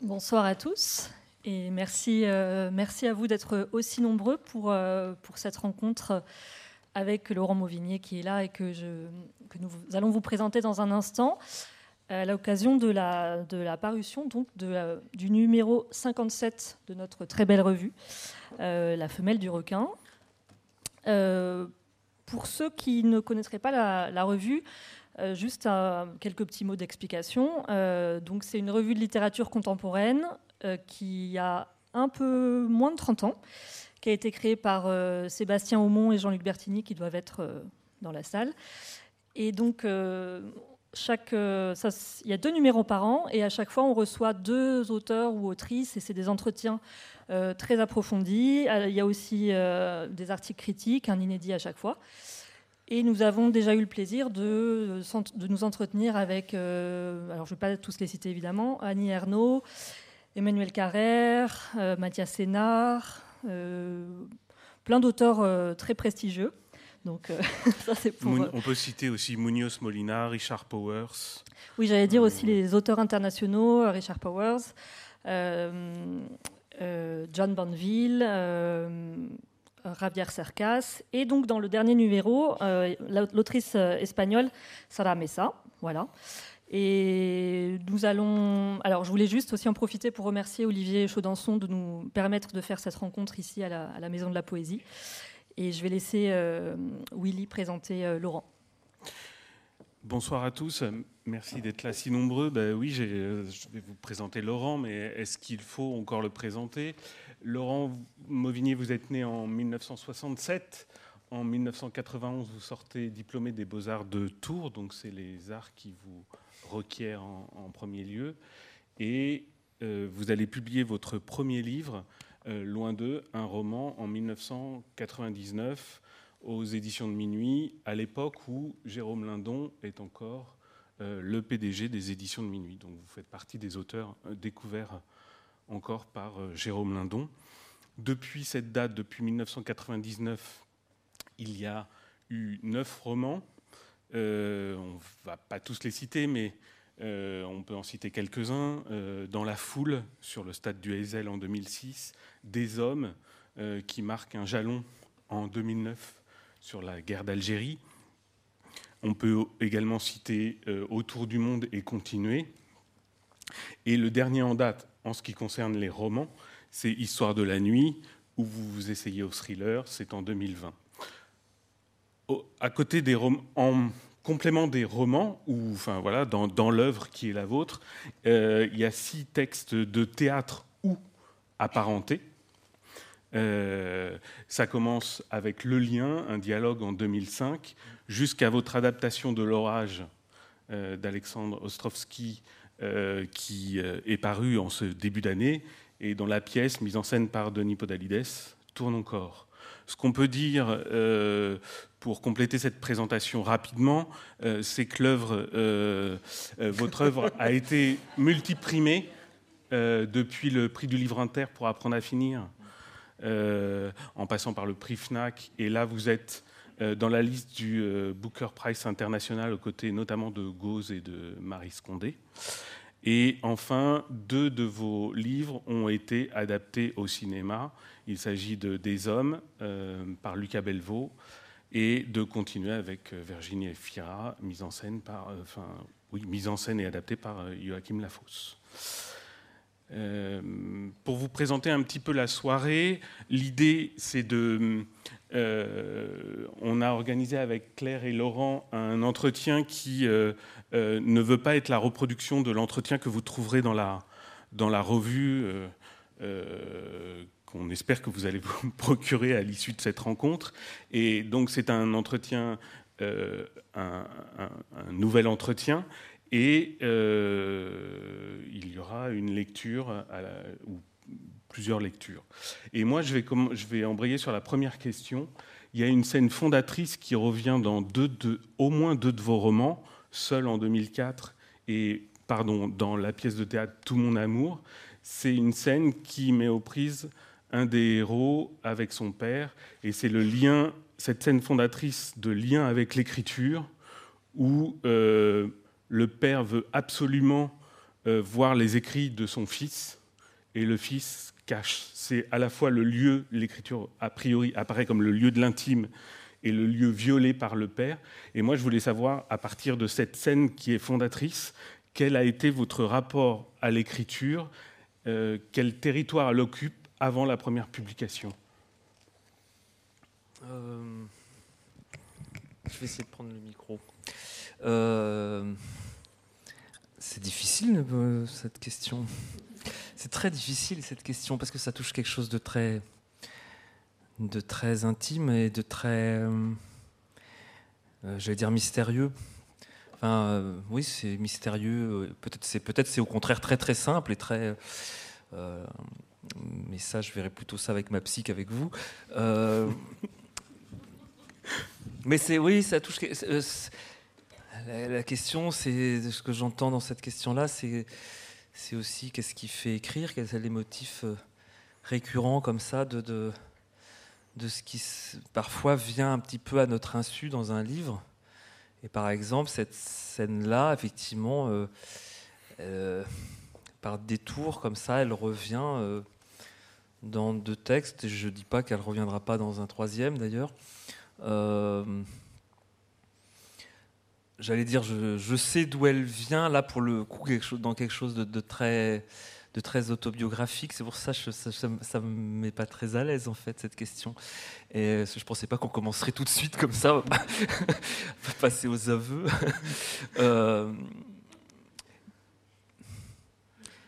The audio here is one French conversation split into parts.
Bonsoir à tous et merci, euh, merci à vous d'être aussi nombreux pour, euh, pour cette rencontre avec Laurent Mauvignier qui est là et que, nous allons vous présenter dans un instant à l'occasion de la, parution donc du numéro 57 de notre très belle revue, euh, La femelle du requin. pour ceux qui ne connaîtraient pas la revue, euh, juste quelques petits mots d'explication. Euh, donc, c'est une revue de littérature contemporaine euh, qui a un peu moins de 30 ans, qui a été créée par Sébastien Aumont et Jean-Luc Bertini, qui doivent être dans la salle. Et donc, chaque, il y a deux numéros par an, et à chaque fois, on reçoit deux auteurs ou autrices, et c'est des entretiens très approfondis. Il y a aussi des articles critiques, un inédit à chaque fois. Et nous avons déjà eu le plaisir de, de nous entretenir avec, euh, alors je ne vais pas tous les citer évidemment, Annie Ernaux, Emmanuel Carrère, euh, Mathias Sénard, euh, plein d'auteurs très prestigieux. Donc, ça, c'est pour... On peut citer aussi Munoz Molina, Richard Powers. Oui, j'allais dire aussi les auteurs internationaux, Richard Powers, John Banville, Javier Cercas. Et donc, dans le dernier numéro, euh, l'autrice euh, espagnole Sara Mesa. Voilà. Et nous allons. Alors, je voulais juste aussi en profiter pour remercier Olivier Chaudançon de nous permettre de faire cette rencontre ici à la, Maison de la Poésie. Et je vais laisser euh, Willy présenter Laurent. Bonsoir à tous. Merci d'être là si nombreux. Ben oui, je vais vous présenter Laurent, mais est-ce qu'il faut encore le présenter? Laurent Mauvignier, vous êtes né en 1967. En 1991, vous sortez diplômé des Beaux-Arts de Tours, donc c'est les arts qui vous requièrent en, premier lieu. Et euh, vous allez publier votre premier livre, euh, Loin d'eux, un roman en 1999 aux éditions de Minuit, à l'époque où Jérôme Lindon est encore euh, le PDG des éditions de Minuit. Donc vous faites partie des auteurs découverts encore par euh, Jérôme Lindon. Depuis cette date, depuis 1999, il y a eu neuf romans. Euh, on ne va pas tous les citer, mais euh, on peut en citer quelques-uns. dans la foule, sur le stade du Hazel en 2006, Des hommes, qui marquent un jalon en 2009 sur la guerre d'Algérie. On peut également citer Autour du monde et continuer. Et le dernier en date, en ce qui concerne les romans, c'est Histoire de la nuit, où vous vous essayez au thriller, c'est en 2020. à côté des romans, en complément des romans, ou enfin voilà, dans, l'œuvre qui est la vôtre, euh, il y a six textes de théâtre ou apparentés. Euh, ça commence avec Le Lien, un dialogue en 2005, jusqu'à votre adaptation de L'Orage euh, d'Alexandre Ostrovsky euh, qui euh, est paru en ce début d'année et dont la pièce, mise en scène par Denis Podalides, tourne encore. Ce qu'on peut dire euh, pour compléter cette présentation rapidement, c'est que l'œuvre, votre œuvre a été multiprimée depuis le prix du livre inter pour apprendre à finir, en passant par le prix FNAC. Et là, vous êtes dans la liste du Booker Prize international aux côtés notamment de Gauze et de Marie Scondé. Et enfin, deux de vos livres ont été adaptés au cinéma. Il s'agit de Des Hommes euh, par Lucas Belvaux et de Continuer avec euh, Virginie Fira, mise en scène par, euh, enfin, oui, mise en scène et adaptée par Joachim Lafosse. pour vous présenter un petit peu la soirée, l'idée c'est de euh, on a organisé avec Claire et Laurent un entretien qui euh, euh, ne veut pas être la reproduction de l'entretien que vous trouverez dans la, dans la revue qu'on espère que vous allez vous procurer à l'issue de cette rencontre. Et donc c'est un entretien, un, nouvel entretien. Et il y aura une lecture plusieurs lectures. Et moi, je vais, embrayer sur la première question. Il y a une scène fondatrice qui revient dans au moins deux de vos romans, Seul en 2004 et pardon, dans la pièce de théâtre Tout mon amour. C'est une scène qui met aux prises un des héros avec son père, et c'est le lien, cette scène fondatrice de lien avec l'écriture, où euh, le père veut absolument voir les écrits de son fils et le fils C'est à la fois le lieu, l'écriture a priori apparaît comme le lieu de l'intime et le lieu violé par le père. Et moi, je voulais savoir, à partir de cette scène qui est fondatrice, quel a été votre rapport à l'écriture, euh, quel territoire elle occupe avant la première publication? Euh, Je vais essayer de prendre le micro. Euh, c'est difficile cette question. C'est très difficile cette question parce que ça touche quelque chose de très, de très intime et de très, j'allais dire mystérieux. Euh, oui, c'est mystérieux. Peut-être c'est peut-être c'est au contraire très très simple et très. Euh, mais ça, je verrai plutôt ça avec ma psy qu'avec vous. Euh, mais c'est oui, ça touche. La, question, c'est ce que j'entends dans cette question-là, c'est c'est aussi qu'est-ce qui fait écrire, quels sont les motifs récurrents comme ça de, de, de ce qui parfois vient un petit peu à notre insu dans un livre. Et par exemple, cette scène-là, effectivement, euh, euh, par détour comme ça, elle revient euh, dans deux textes. je ne dis pas qu'elle ne reviendra pas dans un troisième d'ailleurs. J'allais dire, je, sais d'où elle vient, là pour le coup, quelque chose, dans quelque chose de très de très autobiographique. C'est pour ça que ça, ne me met pas très à l'aise, en fait, cette question. Et je ne pensais pas qu'on commencerait tout de suite comme ça. On va passer aux aveux. Euh,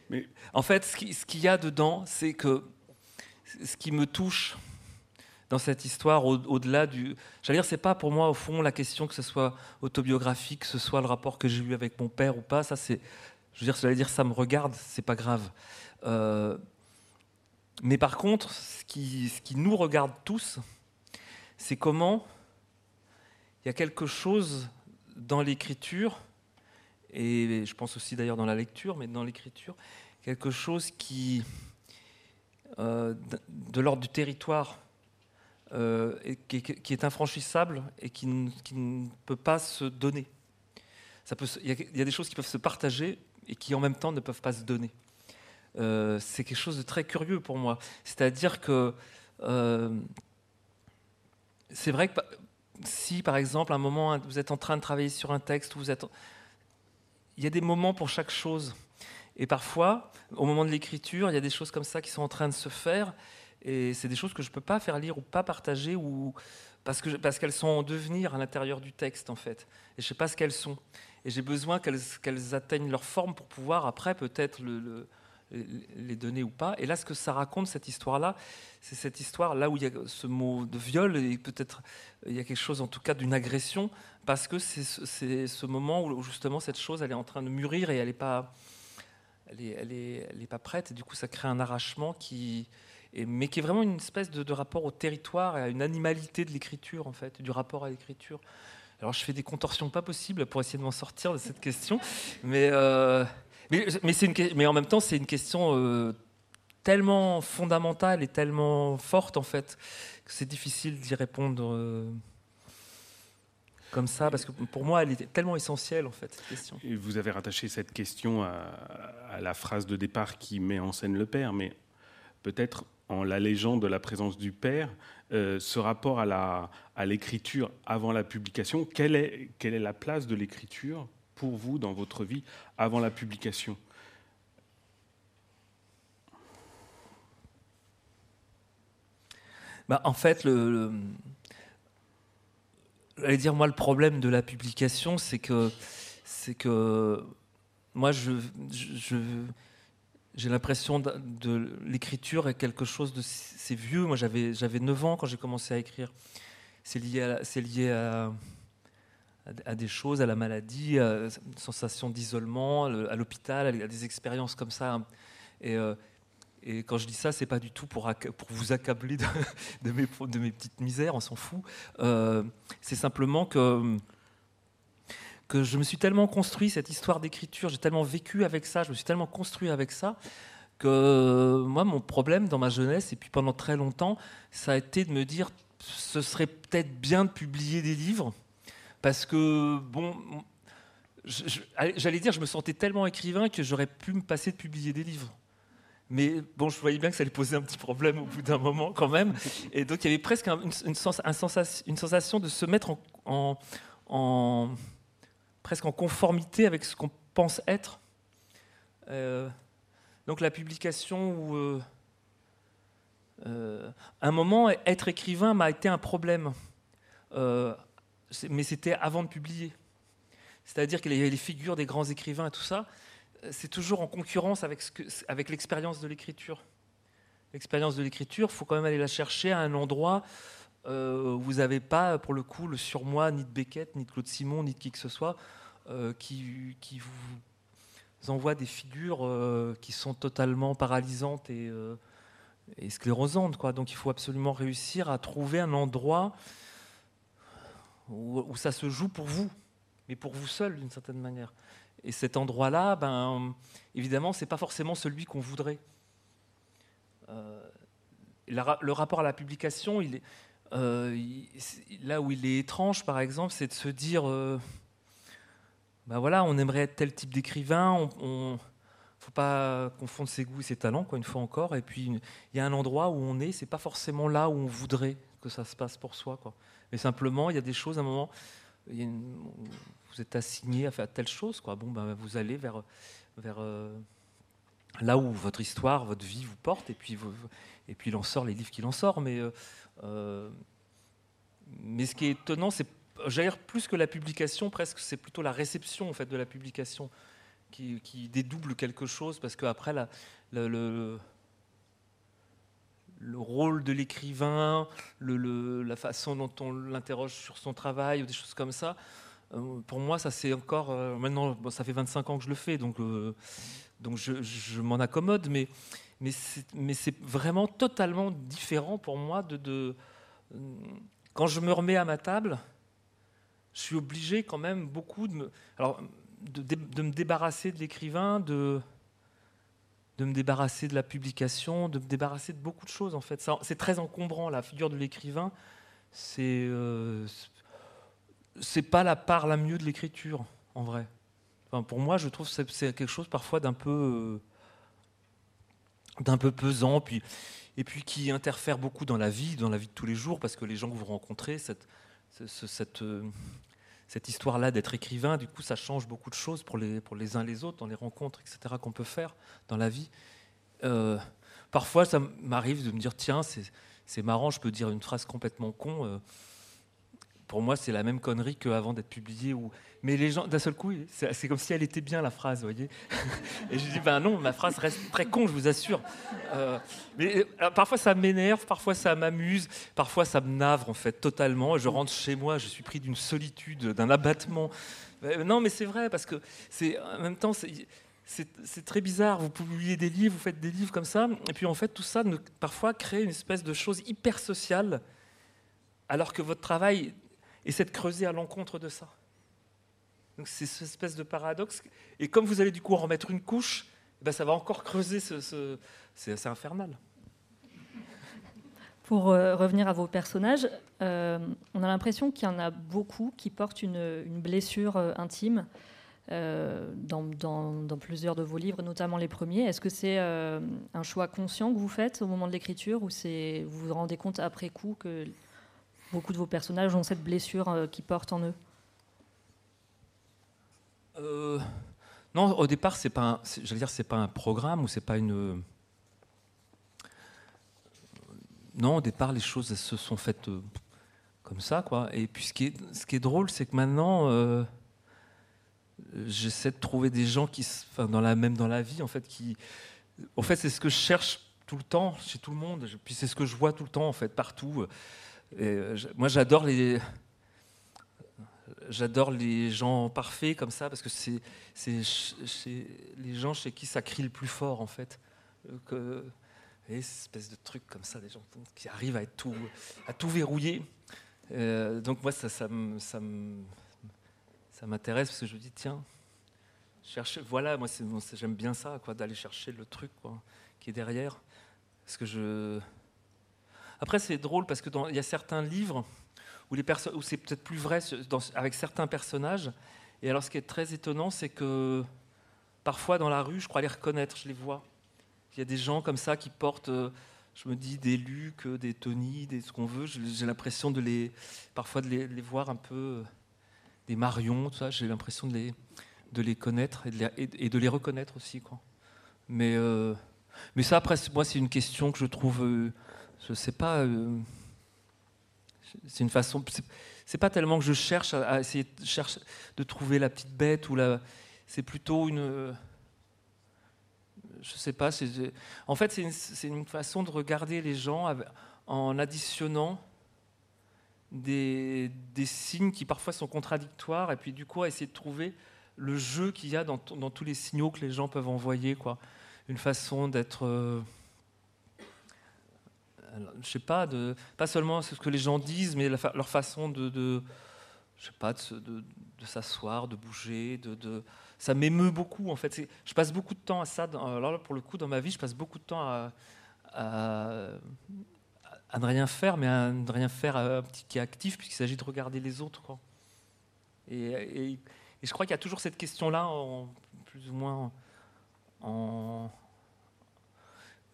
Mais... En fait, ce qu'il y a dedans, c'est que ce qui me touche dans cette histoire, au-delà du. J'allais dire, c'est pas pour moi, au fond, la question que ce soit autobiographique, que ce soit le rapport que j'ai eu avec mon père ou pas. Ça, c'est je veux dire, dire ça me regarde, c'est pas grave. Euh, mais par contre, ce qui, ce qui nous regarde tous, c'est comment il y a quelque chose dans l'écriture, et je pense aussi d'ailleurs dans la lecture, mais dans l'écriture, quelque chose qui, euh, de l'ordre du territoire, euh, qui, est infranchissable et qui, ne peut pas se donner. Il, y a, des choses qui peuvent se partager et qui en même temps ne peuvent pas se donner. Euh, c'est quelque chose de très curieux pour moi. C'est-à-dire que euh, c'est vrai que si, par exemple, à un moment, vous êtes en train de travailler sur un texte, il y a des moments pour chaque chose. Et parfois, au moment de l'écriture, il y a des choses comme ça qui sont en train de se faire, et c'est des choses que je ne peux pas faire lire ou pas partager, ou parce qu'elles parce qu'elles sont en devenir à l'intérieur du texte, en fait. Et je ne sais pas ce qu'elles sont et j'ai besoin qu'elles atteignent leur forme pour pouvoir après peut-être le, les donner ou pas. Et là, ce que ça raconte, cette histoire-là, c'est cette histoire là où il y a ce mot de viol et peut-être il y a quelque chose en tout cas d'une agression parce que c'est ce moment où justement cette chose elle est en train de mûrir et elle n'est pas elle est, elle est, elle est, pas prête et du coup ça crée un arrachement qui mais qui est vraiment une espèce de, rapport au territoire et à une animalité de l'écriture en fait du rapport à l'écriture alors je fais des contorsions pas possibles pour essayer de m'en sortir de cette question, mais, euh, mais, mais, en même temps c'est une question euh, tellement fondamentale et tellement forte en fait que c'est difficile d'y répondre euh, comme ça parce que pour moi elle est tellement essentielle en fait cette question. Et vous avez rattaché cette question à la phrase de départ qui met en scène le père, mais peut-être en l'allégeant de la présence du père, euh, ce rapport à l'écriture à avant la publication, quelle est, quelle est la place de l'écriture pour vous dans votre vie avant la publication? Bah, En fait, le, le dire moi le problème de la publication, c'est que c'est que moi je, je j'ai l'impression de, l'écriture est quelque chose de c'est vieux. Moi, j'avais j'avais 9 ans quand j'ai commencé à écrire. C'est lié à des choses, à la maladie, à une sensation d'isolement, à l'hôpital, à des expériences comme ça. Et, euh, et quand je dis ça, c'est pas du tout pour, vous accabler de, de, mes, de mes petites misères, on s'en fout. Euh, c'est simplement que que je me suis tellement construit cette histoire d'écriture, j'ai tellement vécu avec ça, je me suis tellement construit avec ça, que moi, mon problème dans ma jeunesse, et puis pendant très longtemps, ça a été de me dire, ce serait peut-être bien de publier des livres, parce que, bon, j'allais dire, je me sentais tellement écrivain que j'aurais pu me passer de publier des livres. Mais bon, je voyais bien que ça allait poser un petit problème au bout d'un moment quand même. Et donc il y avait presque une, une, sensation, de se mettre en, presque en conformité avec ce qu'on pense être. Euh, donc la publication où... Euh, euh, un moment, être écrivain m'a été un problème. mais c'était avant de publier. C'est-à-dire qu'il y avait les figures des grands écrivains et tout ça c'est toujours en concurrence avec, avec l'expérience de l'écriture. L'expérience de l'écriture, il faut quand même aller la chercher à un endroit euh, vous n'avez pas, pour le coup, le surmoi ni de Beckett, ni de Claude Simon, ni de qui que ce soit, euh, qui, vous envoie des figures euh, qui sont totalement paralysantes et, sclérosantes. Quoi. Donc il faut absolument réussir à trouver un endroit où, ça se joue pour vous, mais pour vous seul d'une certaine manière. Et cet endroit-là, ben, évidemment, ce n'est pas forcément celui qu'on voudrait. Le rapport à la publication, il est, euh, là où il est étrange, par exemple, c'est de se dire, ben voilà, on aimerait être tel type d'écrivain, on ne faut pas confondre ses goûts et ses talents, quoi, une fois encore. Et puis, il y a un endroit où on est, c'est pas forcément là où on voudrait que ça se passe pour soi. Quoi. Mais simplement, il y a des choses, à un moment, vous êtes assigné à faire telle chose, quoi. Bon, ben, vous allez vers, vers euh, là où votre histoire, votre vie vous porte, et puis, et puis il en sort les livres qu'il en sort. Mais, mais ce qui est étonnant, c'est, j'allais plus que la publication, presque, c'est plutôt la réception en fait de la publication qui, dédouble quelque chose, parce qu'après la, le, le rôle de l'écrivain, la façon dont on l'interroge sur son travail ou des choses comme ça, euh, pour moi, ça c'est encore. Euh, maintenant, ça fait 25 ans que je le fais, donc, euh, donc je, m'en accommode, mais, mais c'est vraiment totalement différent pour moi Quand je me remets à ma table, je suis obligé quand même beaucoup de me, débarrasser de l'écrivain, de, me débarrasser de la publication, de me débarrasser de beaucoup de choses en fait. C'est très encombrant, la figure de l'écrivain. C'est c'est pas la part la mieux de l'écriture, en vrai. pour moi, je trouve que c'est quelque chose parfois d'un peu, euh, d'un peu pesant, puis, et puis qui interfère beaucoup dans la vie, dans la vie de tous les jours, parce que les gens que vous rencontrez, cette, euh, cette histoire-là d'être écrivain, du coup, ça change beaucoup de choses pour les, pour les uns les autres, dans les rencontres, etc., qu'on peut faire dans la vie. Euh, parfois, ça m'arrive de me dire, tiens, c'est marrant, je peux dire une phrase complètement con pour moi, c'est la même connerie qu'avant d'être publié. Mais les gens, d'un seul coup, c'est comme si elle était bien la phrase, vous voyez. Et je dis, ben non, ma phrase reste très con, je vous assure. Euh, mais euh, parfois ça m'énerve, parfois ça m'amuse, parfois ça me navre en fait totalement. Je rentre chez moi, je suis pris d'une solitude, d'un abattement. Euh, non, mais c'est vrai parce que c'est en même temps c'est très bizarre. Vous publiez des livres, vous faites des livres comme ça, et puis en fait tout ça parfois crée une espèce de chose hyper sociale, alors que votre travail et c'est de creuser à l'encontre de ça. Donc c'est cette espèce de paradoxe. Et comme vous allez du coup en remettre une couche, eh ben ça va encore creuser ce... c'est assez infernal. Pour euh, revenir à vos personnages, euh, on a l'impression qu'il y en a beaucoup qui portent une, blessure euh, intime dans, dans, plusieurs de vos livres, notamment les premiers. Est-ce que c'est un choix conscient que vous faites au moment de l'écriture ou vous vous rendez compte après coup que beaucoup de vos personnages ont cette blessure euh, qui portent en eux euh, Non, au départ, c'est pas, dire, c'est pas un programme ou c'est pas une. Non, au départ, les choses se sont faites euh, comme ça, quoi. Et puis, ce qui est, ce qui est drôle, c'est que maintenant, j'essaie de trouver des gens qui, enfin, dans la même dans la vie, en fait, qui, en fait, c'est ce que je cherche tout le temps chez tout le monde. Puis c'est ce que je vois tout le temps, en fait, partout. Euh, moi, j'adore les, j'adore les gens parfaits comme ça parce que c'est, les gens chez qui ça crie le plus fort en fait. Euh, que, et espèce de truc comme ça, des gens qui arrivent à, être tout, à tout verrouiller. Euh, donc moi, ça, ça, ça, ça m'intéresse parce que je me dis, tiens, chercher, voilà, moi j'aime bien ça, quoi, d'aller chercher le truc quoi, qui est derrière. Parce que je, après, c'est drôle parce qu'il y a certains livres où, où c'est peut-être plus vrai avec certains personnages. Et alors, ce qui est très étonnant, c'est que parfois dans la rue, je crois les reconnaître, je les vois. Il y a des gens comme ça qui portent, euh, je me dis, des Luc, des Tony, des ce qu'on veut. J'ai l'impression de les, parfois de les, voir un peu, euh, des Marion, tout ça. J'ai l'impression de les, de les connaître et de les, reconnaître aussi, quoi. Mais, euh, mais ça, après, moi, c'est une question que je trouve, je sais pas. c'est une façon. C'est pas tellement que je cherche à, essayer de, chercher, de trouver la petite bête ou la. C'est plutôt une je sais pas. En fait, c'est une, façon de regarder les gens en additionnant des, signes qui parfois sont contradictoires, et puis du coup, essayer de trouver le jeu qu'il y a dans, tous les signaux que les gens peuvent envoyer. Quoi. Une façon d'être. Euh, je sais pas, pas seulement ce que les gens disent, mais leur façon de, je sais pas, de, s'asseoir, de bouger, de, ça m'émeut beaucoup en fait. Je passe beaucoup de temps à ça. alors là, pour le coup, dans ma vie, je passe beaucoup de temps à, à, ne rien faire, mais à ne rien faire petit qui est actif, puisqu'il s'agit de regarder les autres. Et, je crois qu'il y a toujours cette question-là, plus ou moins en.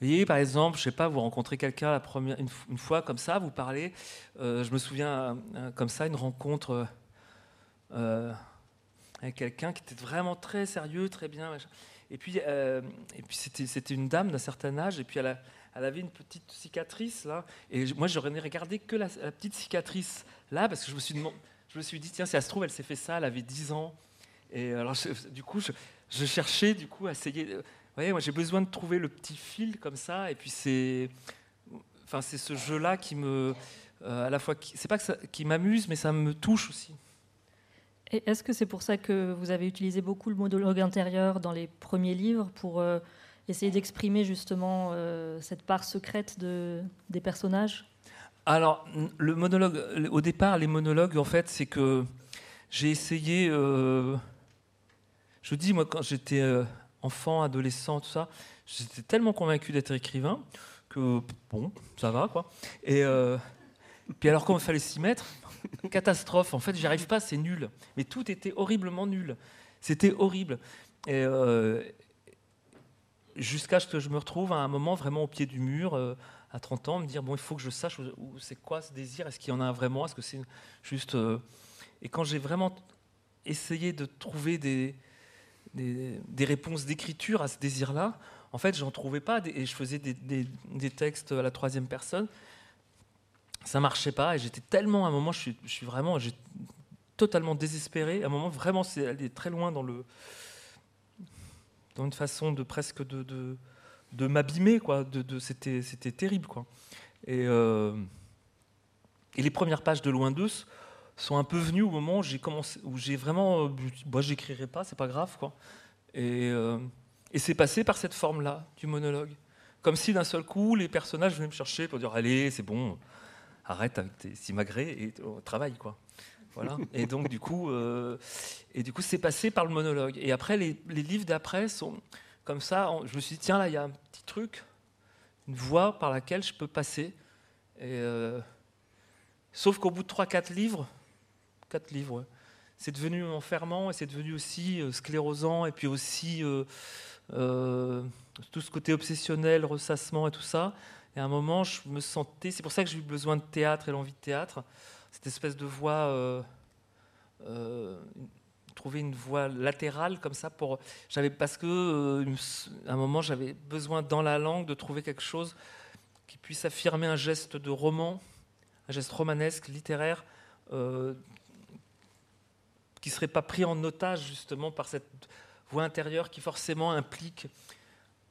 Vous voyez, par exemple, je sais pas, vous rencontrez quelqu'un une, fois comme ça, vous parlez. Euh, je me souviens euh, comme ça, une rencontre. Euh, avec quelqu'un qui était vraiment très sérieux, très bien. Et puis, euh, et puis c'était, une dame d'un certain âge, et puis elle, elle, avait une petite cicatrice là. Et moi, j'aurais regardé que la, petite cicatrice là, parce que je me suis, je me suis dit, tiens, si elle se trouve, elle s'est fait ça, elle avait 10 ans. Et alors, du coup, je, je, cherchais du coup à essayer. Vous voyez, moi, j'ai besoin de trouver le petit fil comme ça, et puis c'est, enfin, c'est ce jeu-là qui me, euh, à la fois, c'est pas que ça, qui m'amuse, mais ça me touche aussi. Est-ce que c'est pour ça que vous avez utilisé beaucoup le monologue intérieur dans les premiers livres pour euh, essayer d'exprimer justement euh, cette part secrète de, des personnages? Alors, le monologue, au départ, les monologues, en fait, c'est que j'ai essayé. Je dis, moi, quand j'étais enfant, adolescent, tout ça, j'étais tellement convaincu d'être écrivain que, bon, ça va, quoi. Et puis alors, quand il fallait s'y mettre, catastrophe. En fait, j'y arrive pas, c'est nul. Mais tout était horriblement nul. C'était horrible. Euh, jusqu'à ce que je me retrouve à un moment vraiment au pied du mur, euh, à 30 ans, me dire bon, il faut que je sache où, c'est quoi ce désir. Est-ce qu'il y en a vraiment Est-ce que c'est juste euh, Et quand j'ai vraiment essayé de trouver des, des, réponses d'écriture à ce désir-là, en fait, j'en trouvais pas. Et je faisais des, textes à la troisième personne. Ça marchait pas et j'étais tellement à un moment je suis, vraiment totalement désespéré. À un moment vraiment c'est aller très loin dans le dans une façon de presque de de, m'abîmer quoi de c'était c'était terrible quoi. Et euh, et les premières pages de Loin d'eux sont un peu venues au moment où j'ai vraiment moi bah, j'écrirai pas c'est pas grave quoi et euh, et c'est passé par cette forme là du monologue comme si d'un seul coup les personnages venaient me chercher pour dire allez c'est bon arrête avec tes simagrées et au travail, quoi. Voilà. Et donc, du coup, euh, et du coup, c'est passé par le monologue. Et après, les, livres d'après sont comme ça. je me suis dit, tiens, là, il y a un petit truc, une voie par laquelle je peux passer. Et, euh, sauf qu'au bout de 3-4 livres, 4 livres, c'est devenu enfermant et c'est devenu aussi euh, sclérosant et puis aussi tout ce côté obsessionnel, ressassement et tout ça. Et à un moment, je me sentais. C'est pour ça que j'ai eu besoin de théâtre et l'envie de théâtre. Cette espèce de voix. Euh, euh, trouver une voie latérale comme ça pour. J'avais parce que euh, à un moment j'avais besoin dans la langue de trouver quelque chose qui puisse affirmer un geste de roman, un geste romanesque, littéraire, euh, qui serait pas pris en otage justement par cette voix intérieure qui forcément implique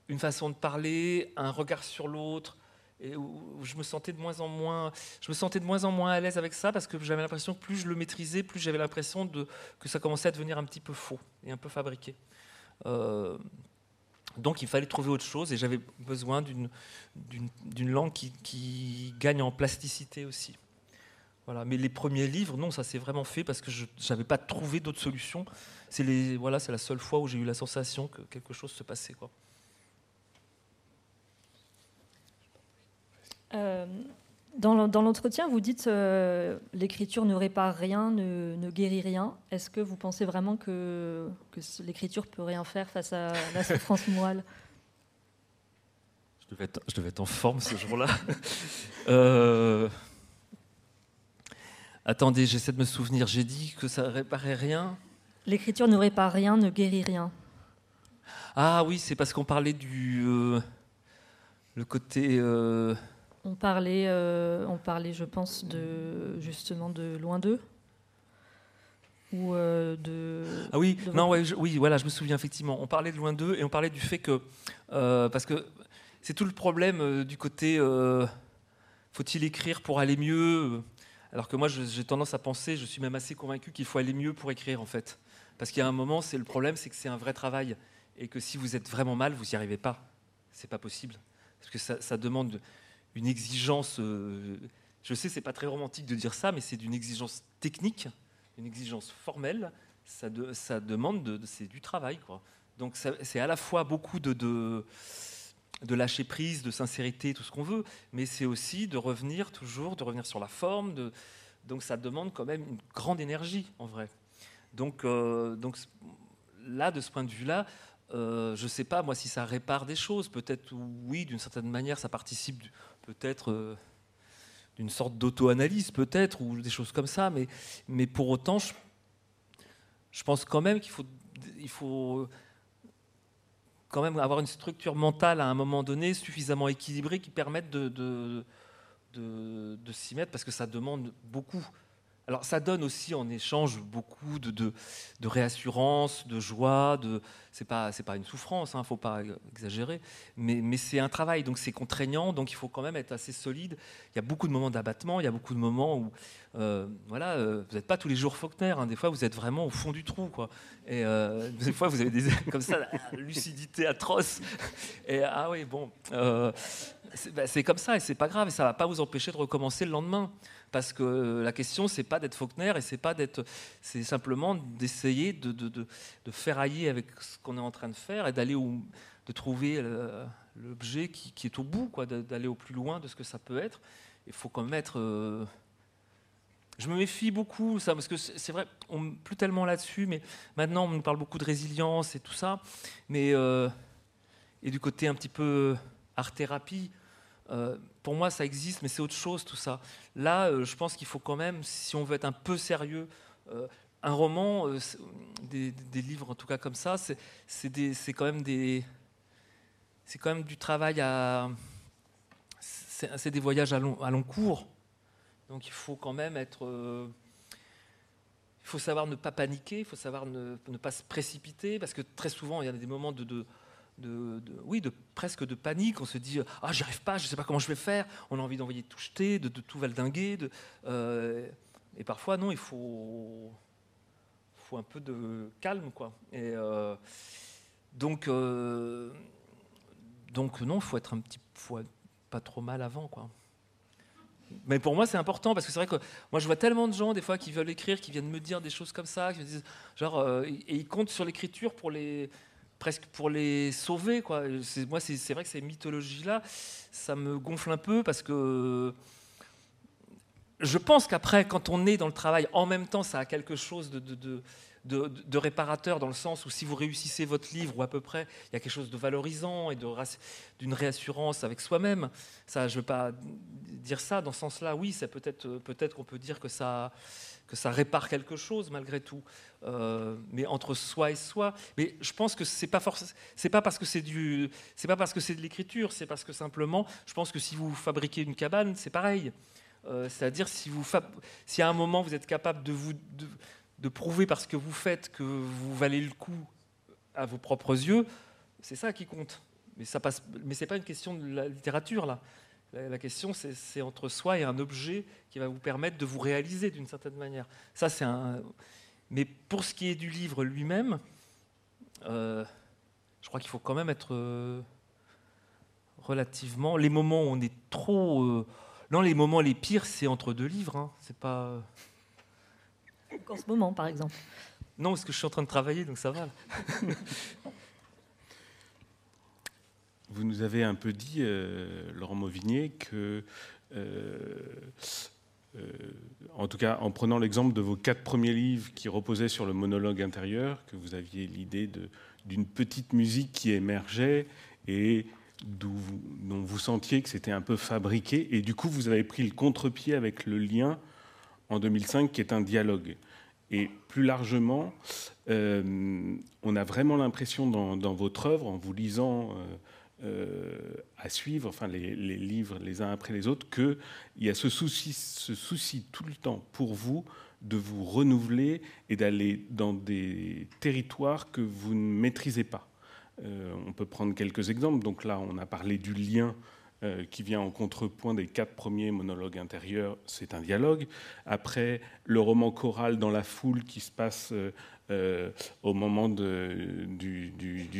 une façon de parler, un regard sur l'autre, et où, je me sentais de moins en moins, je me sentais de moins en moins à l'aise avec ça parce que j'avais l'impression que plus je le maîtrisais, plus j'avais l'impression que ça commençait à devenir un petit peu faux et un peu fabriqué. Euh, donc il fallait trouver autre chose et j'avais besoin d'une, langue qui, gagne en plasticité aussi. Voilà. Mais les premiers livres, non, ça s'est vraiment fait parce que je n'avais pas trouvé d'autres solutions. C'est, les, voilà, c'est la seule fois où j'ai eu la sensation que quelque chose se passait. Quoi. Euh, Dans, l'entretien, vous dites euh, l'écriture ne répare rien, ne, guérit rien. Est-ce que vous pensez vraiment que, que l'écriture peut rien faire face à la souffrance morale? Je devais, être, je devais, être, en forme ce jour-là. euh... Attendez, j'essaie de me souvenir. J'ai dit que ça réparait rien. L'écriture ne répare rien, ne guérit rien. Ah oui, c'est parce qu'on parlait du euh, le côté. Euh, on parlait, euh, on parlait, je pense, de justement de loin d'eux ou de. Ah oui, non, oui, voilà, je me souviens effectivement. On parlait de loin d'eux et on parlait du fait que parce que c'est tout le problème du côté. faut-il écrire pour aller mieux alors que moi, j'ai tendance à penser, je suis même assez convaincu qu'il faut aller mieux pour écrire, en fait. Parce qu'il y a un moment, c'est le problème, c'est que c'est un vrai travail. Et que si vous êtes vraiment mal, vous n'y arrivez pas. C'est pas possible. Parce que ça, demande une exigence. Euh, je sais, c'est pas très romantique de dire ça, mais c'est d'une exigence technique, une exigence formelle. Ça, demande, de, c'est du travail. Donc c'est à la fois beaucoup de de lâcher prise, de sincérité, tout ce qu'on veut, mais c'est aussi de revenir toujours, de revenir sur la forme. Donc ça demande quand même une grande énergie en vrai. Donc, euh, là, de ce point de vue-là, euh, je ne sais pas moi si ça répare des choses. Peut-être oui, d'une certaine manière, ça participe peut-être euh, d'une sorte d'auto-analyse, peut-être, ou des choses comme ça. Mais, pour autant, je, pense quand même qu'il faut, il faut quand même avoir une structure mentale à un moment donné suffisamment équilibrée qui permette de, de, de s'y mettre parce que ça demande beaucoup. Alors ça donne aussi en échange beaucoup de, de, réassurance, de joie, de c'est pas c'est pas une souffrance, il hein, faut pas exagérer, mais, mais c'est un travail donc c'est contraignant donc il faut quand même être assez solide. Il y a beaucoup de moments d'abattement, il y a beaucoup de moments où euh, voilà euh, vous n'êtes pas tous les jours Faulkner, hein, des fois vous êtes vraiment au fond du trou quoi. Et euh, des fois vous avez des comme ça lucidité atroce. Et ah oui bon bah, c'est comme ça et c'est pas grave et ça va pas vous empêcher de recommencer le lendemain parce que la question c'est pas d'être Faulkner et c'est pas d'être, c'est simplement d'essayer de, de, de, ferrailler avec ce qu'on est en train de faire et d'aller de trouver l'objet qui, est au bout, quoi, d'aller au plus loin de ce que ça peut être. Il faut quand même être euh, je me méfie beaucoup, ça, parce que c'est vrai, on plus tellement là-dessus, mais maintenant on nous parle beaucoup de résilience et tout ça, mais euh, et du côté un petit peu art thérapie. Euh, pour moi, ça existe, mais c'est autre chose tout ça. Là, euh, je pense qu'il faut quand même, si on veut être un peu sérieux, euh, un roman, des, livres en tout cas comme ça, c'est quand même du travail à, c'est des voyages à long, cours. Donc il faut quand même être, il faut savoir ne pas paniquer, il faut savoir ne, pas se précipiter, parce que très souvent il y a des moments de de, oui, de presque de panique. On se dit ah j'y arrive pas, je sais pas comment je vais faire. On a envie d'envoyer tout jeter, de, tout valdinguer. Euh, et parfois non, il faut, faut un peu de calme quoi. Et euh, donc euh, donc non, faut être un petit, faut pas trop mal avant quoi. Mais pour moi, c'est important parce que c'est vrai que moi, je vois tellement de gens, des fois, qui veulent écrire, qui viennent me dire des choses comme ça, qui me disent, genre, et ils comptent sur l'écriture pour les, presque pour les sauver. Quoi. Moi, c'est vrai que ces mythologies-là, ça me gonfle un peu parce que je pense qu'après, quand on est dans le travail, en même temps, ça a quelque chose de, de, de, réparateur dans le sens où si vous réussissez votre livre ou à peu près, il y a quelque chose de valorisant et d'une réassurance avec soi-même. Je ne veux pas dire ça dans ce sens-là. Oui, peut-être peut-être qu'on peut dire que ça que ça répare quelque chose malgré tout, euh, mais entre soi et soi. Mais je pense que c'est pas c'est pas parce que c'est du, c'est pas parce que c'est de l'écriture, c'est parce que simplement, je pense que si vous fabriquez une cabane, c'est pareil. Euh, c'est-à-dire si vous, si à un moment vous êtes capable de vous de, prouver parce que vous faites que vous valez le coup à vos propres yeux, c'est ça qui compte. Mais ça passe, mais c'est pas une question de la littérature là. La question, c'est entre soi et un objet qui va vous permettre de vous réaliser d'une certaine manière. Ça, c'est un. Mais pour ce qui est du livre lui-même, euh, je crois qu'il faut quand même être euh, relativement. Les moments où on est trop. Euh, non, les moments les pires, c'est entre deux livres. Hein. C'est pas. En ce moment, par exemple. Non, parce que je suis en train de travailler, donc ça va. Vous nous avez un peu dit, euh, Laurent Mauvigné, que en tout cas en prenant l'exemple de vos quatre premiers livres qui reposaient sur le monologue intérieur, que vous aviez l'idée d'une petite musique qui émergeait et dont vous sentiez que c'était un peu fabriqué, et du coup vous avez pris le contre-pied avec le lien en 2005 qui est un dialogue. Et plus largement, euh, on a vraiment l'impression dans, votre œuvre, en vous lisant euh, euh, à suivre, enfin les, livres les uns après les autres, qu'il y a ce souci, ce souci tout le temps pour vous de vous renouveler et d'aller dans des territoires que vous ne maîtrisez pas. on peut prendre quelques exemples. Donc là, on a parlé du lien euh, qui vient en contrepoint des quatre premiers monologues intérieurs, c'est un dialogue. Après, le roman choral dans la foule qui se passe euh, euh, au moment du,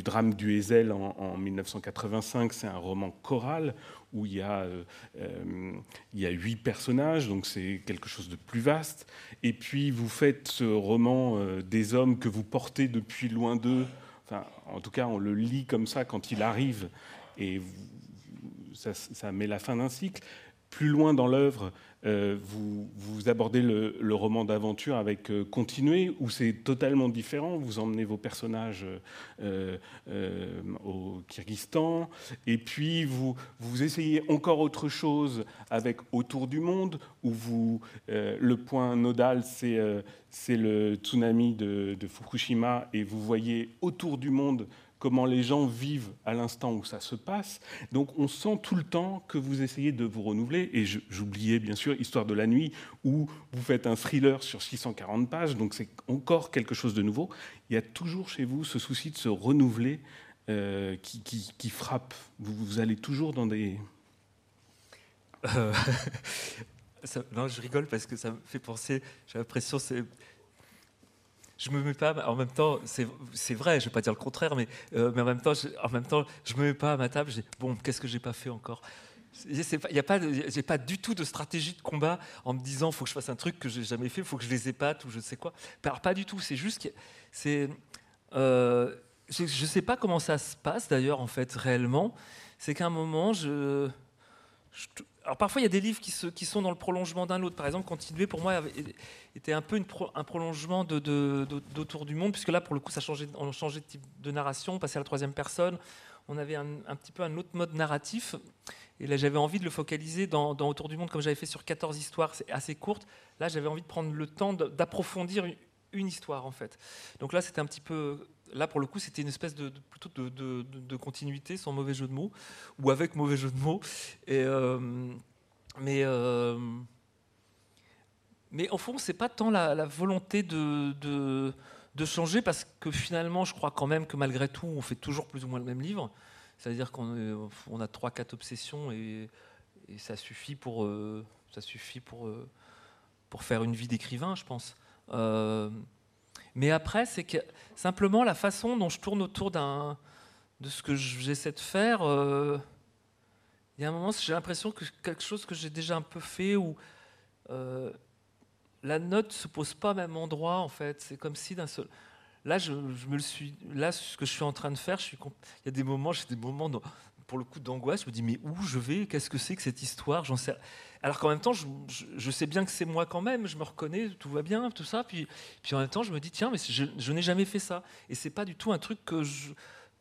drame du Hazel en, 1985, c'est un roman choral où il y, a, il y a huit personnages, donc c'est quelque chose de plus vaste. Et puis vous faites ce roman des hommes que vous portez depuis loin d'eux. Enfin, en tout cas, on le lit comme ça quand il arrive et vous, ça, met la fin d'un cycle. Plus loin dans l'œuvre, euh, vous, abordez le, roman d'aventure avec euh, Continuer, où c'est totalement différent? Vous emmenez vos personnages euh, au Kyrgyzstan, et puis vous, vous essayez encore autre chose avec Autour du monde, où vous, le point nodal, c'est le tsunami de, Fukushima, et vous voyez autour du monde comment les gens vivent à l'instant où ça se passe. Donc on sent tout le temps que vous essayez de vous renouveler. Et j'oubliais bien sûr Histoire de la nuit, où vous faites un thriller sur 640 pages, donc c'est encore quelque chose de nouveau. Il y a toujours chez vous ce souci de se renouveler euh, qui, frappe. Vous, allez toujours dans des... Euh, non, je rigole parce que ça me fait penser, j'ai l'impression, c'est je me mets pas en même temps c'est vrai je vais pas dire le contraire mais, euh, mais en même temps je, en même temps je me mets pas à ma table bon qu'est-ce que j'ai pas fait encore? Il y a pas j'ai pas du tout de stratégie de combat en me disant faut que je fasse un truc que j'ai jamais fait faut que je les épate ou je sais quoi. Pas du tout c'est juste que c'est euh, je, ne sais pas comment ça se passe d'ailleurs en fait réellement. C'est qu'à un moment je alors parfois, il y a des livres qui, sont dans le prolongement d'un autre. Par exemple, Continuer, pour moi, était un peu un prolongement d'Autour du monde, puisque là, pour le coup, ça changeait, on changeait de type de narration, on passait à la troisième personne. On avait un, petit peu un autre mode narratif. Et là, j'avais envie de le focaliser dans, Autour du monde, comme j'avais fait sur 14 histoires assez courtes. Là, j'avais envie de prendre le temps d'approfondir une histoire, en fait. Donc là, c'était un petit peu là, pour le coup, c'était une espèce de, plutôt de, continuité, sans mauvais jeu de mots, ou avec mauvais jeu de mots. Et, euh, mais, euh, mais au fond, c'est pas tant la, volonté de, changer, parce que finalement, je crois quand même que malgré tout, on fait toujours plus ou moins le même livre. C'est-à-dire qu'on on a trois, quatre obsessions et, ça suffit pour, euh, ça suffit pour, pour faire une vie d'écrivain, je pense. Mais après, c'est que simplement la façon dont je tourne autour de ce que j'essaie de faire, euh, il y a un moment, j'ai l'impression que quelque chose que j'ai déjà un peu fait, où euh, la note se pose pas au même endroit, en fait. C'est comme si d'un seul. Là, je, me le suis. Là, ce que je suis en train de faire. Il y a des moments, j'ai des moments, pour le coup, d'angoisse. Je me dis, mais où je vais? Qu'est-ce que c'est que cette histoire? J'en sais. Alors qu'en même temps, je, sais bien que c'est moi quand même, je me reconnais, tout va bien, tout ça. Puis, puis en même temps, je me dis, tiens, mais je, n'ai jamais fait ça. Et c'est pas du tout un truc que je,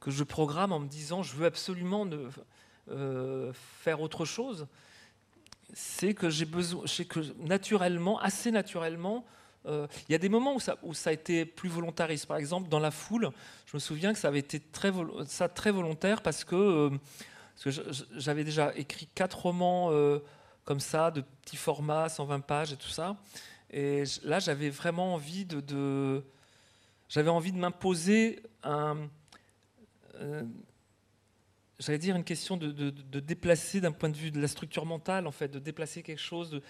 que je programme en me disant, je veux absolument euh, faire autre chose. C'est que j'ai besoin, c'est que naturellement, assez naturellement, il y a des moments où ça, a été plus volontariste. Par exemple, dans la foule, je me souviens que ça avait été très, ça, très volontaire parce que, euh, j'avais déjà écrit quatre romans comme ça, de petits formats, 120 pages et tout ça. Et là, j'avais vraiment envie de, j'avais envie de m'imposer un, euh, j'allais dire une question de, de, déplacer d'un point de vue de la structure mentale, en fait, de déplacer quelque chose,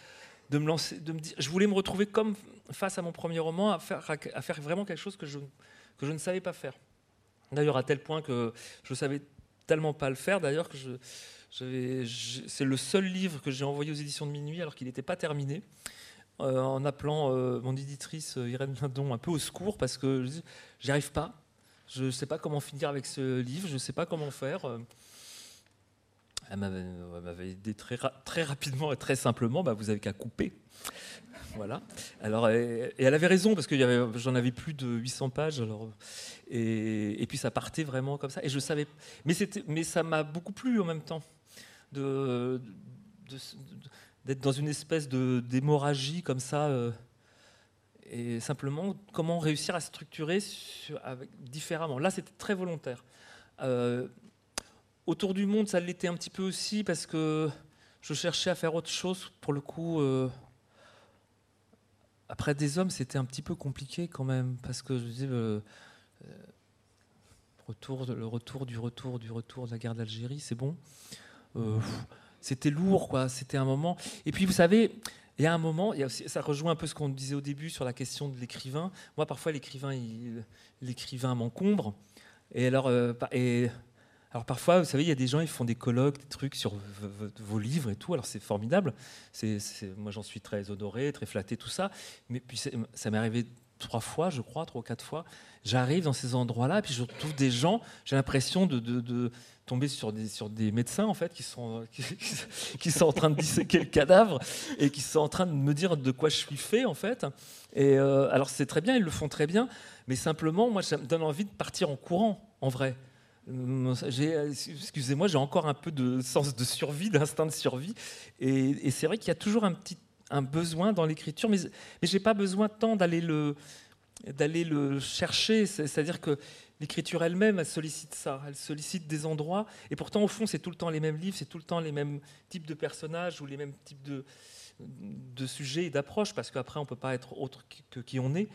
de me lancer, de me dire, je voulais me retrouver comme face à mon premier roman, à faire, vraiment quelque chose que je, ne savais pas faire. D'ailleurs, à tel point que je savais tellement pas le faire, d'ailleurs que c'est le seul livre que j'ai envoyé aux éditions de minuit alors qu'il n'était pas terminé, euh, en appelant euh, mon éditrice euh, Irène Lindon un peu au secours parce que j'y arrive pas. Je ne sais pas comment finir avec ce livre, je ne sais pas comment faire. Elle m'avait dit très, très, rapidement et très simplement, bah, vous avez qu'à couper. Voilà. Alors, et, elle avait raison parce que j'en avais plus de 800 pages. Alors, et, puis ça partait vraiment comme ça. Et je savais, mais, ça m'a beaucoup plu en même temps d'être dans une espèce de d'hémorragie comme ça. Euh, et simplement, comment réussir à structurer différemment. Là, c'était très volontaire. Euh, autour du monde, ça l'était un petit peu aussi parce que je cherchais à faire autre chose. Pour le coup, euh, après des hommes, c'était un petit peu compliqué quand même parce que je disais. retour, le retour du retour du retour de la guerre d'Algérie, c'est bon c'était lourd, quoi. C'était un moment. Et puis, vous savez, il y a un moment, ça rejoint un peu ce qu'on disait au début sur la question de l'écrivain. Moi, parfois, l'écrivain, l'écrivain m'encombre. Et alors, euh, alors parfois, vous savez, il y a des gens, ils font des colloques, des trucs sur vos livres et tout. Alors c'est formidable. C'est, moi, j'en suis très honoré, très flatté, tout ça. Mais puis ça m'est arrivé trois fois, je crois, trois ou quatre fois. J'arrive dans ces endroits-là, puis je trouve des gens. J'ai l'impression de, de tomber sur des, sur des médecins en fait qui sont, qui, sont en train de disséquer le cadavre et qui sont en train de me dire de quoi je suis fait en fait. Et euh, alors c'est très bien, ils le font très bien, mais simplement moi ça me donne envie de partir en courant en vrai. Excusez-moi, j'ai encore un peu de sens de survie, d'instinct de survie, et, c'est vrai qu'il y a toujours un petit un besoin dans l'écriture, mais, mais j'ai pas besoin tant d'aller le le chercher. C'est-à-dire que l'écriture elle-même, elle sollicite ça, elle sollicite des endroits, et pourtant au fond c'est tout le temps les mêmes livres, c'est tout le temps les mêmes types de personnages ou les mêmes types de, de sujets et d'approches, parce qu'après on ne peut pas être autre que qui on est.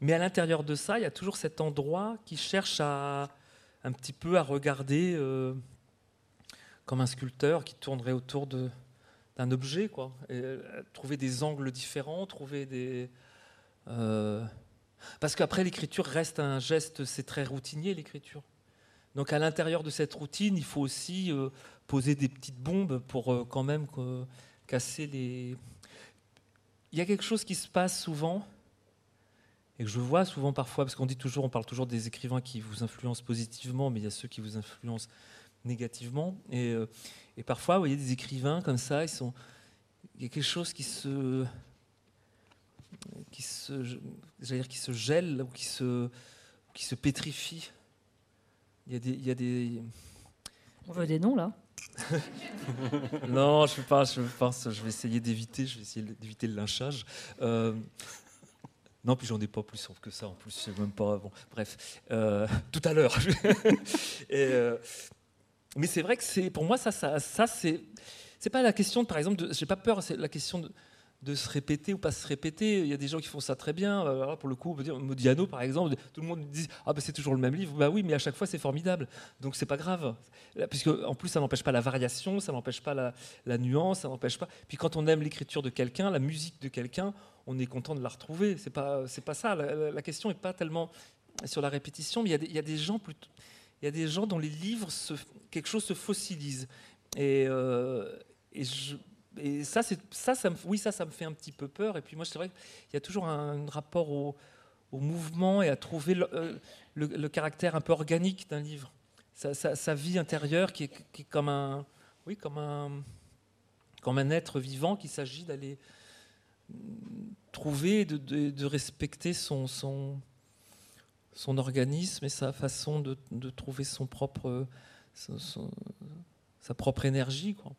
Mais à l'intérieur de ça, il y a toujours cet endroit qui cherche à un petit peu à regarder euh, comme un sculpteur qui tournerait autour d'un objet, quoi, et, euh, trouver des angles différents, trouver des euh, parce qu'après, l'écriture reste un geste, c'est très routinier, l'écriture. Donc à l'intérieur de cette routine, il faut aussi poser des petites bombes pour quand même casser les... Il y a quelque chose qui se passe souvent, et que je vois souvent parfois, parce qu'on dit toujours, on parle toujours des écrivains qui vous influencent positivement, mais il y a ceux qui vous influencent négativement. Et, euh, et parfois, vous voyez des écrivains comme ça, ils sont... il y a quelque chose qui se qui se, dire, qui se gèle ou qui se, qui se pétrifie. Il y a des, il y a des... On veut des noms là Non, je ne pas. Je pense, je vais essayer d'éviter. Je vais essayer d'éviter le lynchage. Euh, non, puis j'en ai pas plus sauf que ça. En plus, c'est même pas. Bon, bref, euh, tout à l'heure. euh, mais c'est vrai que c'est pour moi ça, ça, ça c'est c'est pas la question, par exemple, de, j'ai pas peur. C'est la question de, de se répéter ou pas se répéter. Il y a des gens qui font ça très bien. Euh, pour le coup, on peut Modiano, par exemple, tout le monde dit ah ben c'est toujours le même livre. Bah oui, mais à chaque fois c'est formidable. Donc c'est pas grave, puisque en plus ça n'empêche pas la variation, ça n'empêche pas la, nuance, ça n'empêche pas. Puis quand on aime l'écriture de quelqu'un, la musique de quelqu'un, on est content de la retrouver. C'est pas c'est pas ça. La, question n'est pas tellement sur la répétition, mais il y a des, y a des gens plutôt il y a des gens dont les livres, quelque chose se fossilise. Et, euh, et je, et ça, ça, ça me, oui, ça, ça me fait un petit peu peur. Et puis moi, c'est vrai qu'il y a toujours un, rapport au, mouvement et à trouver euh, le, caractère un peu organique d'un livre. Sa, vie intérieure qui est, comme un, oui, comme un, comme un être vivant qu'il s'agit d'aller trouver, de, de, respecter son, son, son organisme et sa façon de, de trouver son propre, sa propre énergie. Quoi.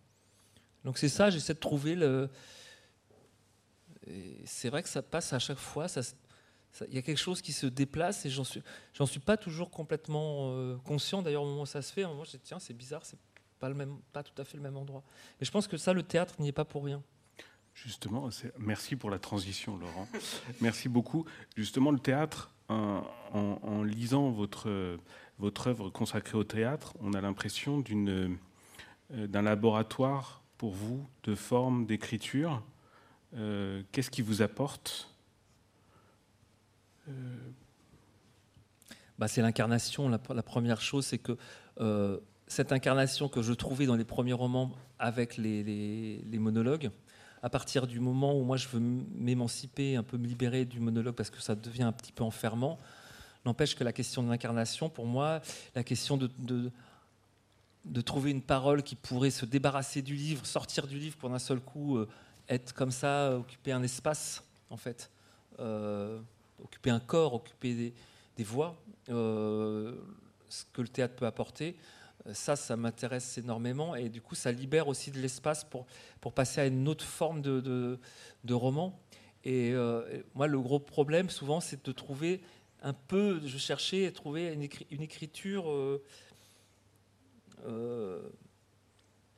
Donc c'est ça, j'essaie de trouver le. C'est vrai que ça passe à chaque fois. il y a quelque chose qui se déplace et j'en suis, j'en suis pas toujours complètement euh, conscient. D'ailleurs, au moment où ça se fait, je dis tiens, c'est bizarre, c'est pas le même, pas tout à fait le même endroit. Mais je pense que ça, le théâtre n'y est pas pour rien. Justement, merci pour la transition, Laurent. merci beaucoup. Justement, le théâtre, en, en, lisant votre, votre œuvre consacrée au théâtre, on a l'impression d'une, euh, d'un laboratoire pour vous de forme, d'écriture euh, Qu'est-ce qui vous apporte euh, bah, C'est l'incarnation. La, première chose, c'est que euh, cette incarnation que je trouvais dans les premiers romans avec les, monologues, à partir du moment où moi je veux m'émanciper, un peu me libérer du monologue parce que ça devient un petit peu enfermant, n'empêche que la question de l'incarnation, pour moi, la question de de trouver une parole qui pourrait se débarrasser du livre, sortir du livre pour d'un seul coup être comme ça, occuper un espace, en fait, occuper un corps, occuper des, voix, ce que le théâtre peut apporter. Ça, ça m'intéresse énormément et du coup, ça libère aussi de l'espace pour, pour passer à une autre forme de, de, roman. Et moi, le gros problème, souvent, c'est de trouver un peu, je cherchais à trouver une, écriture euh, euh,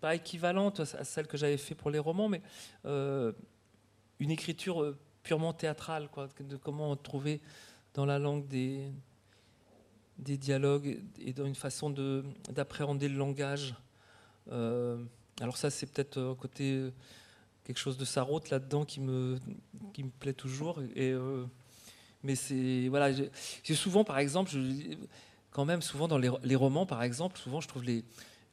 pas équivalente à celle que j'avais fait pour les romans, mais euh, une écriture purement théâtrale, quoi, de comment trouver dans la langue des, des dialogues et dans une façon d'appréhender le langage. alors ça, c'est peut-être côté quelque chose de Sarraute là-dedans qui me, qui me plaît toujours. Et mais c'est voilà, j'ai souvent, par exemple, quand même souvent dans les, romans, par exemple, souvent je trouve les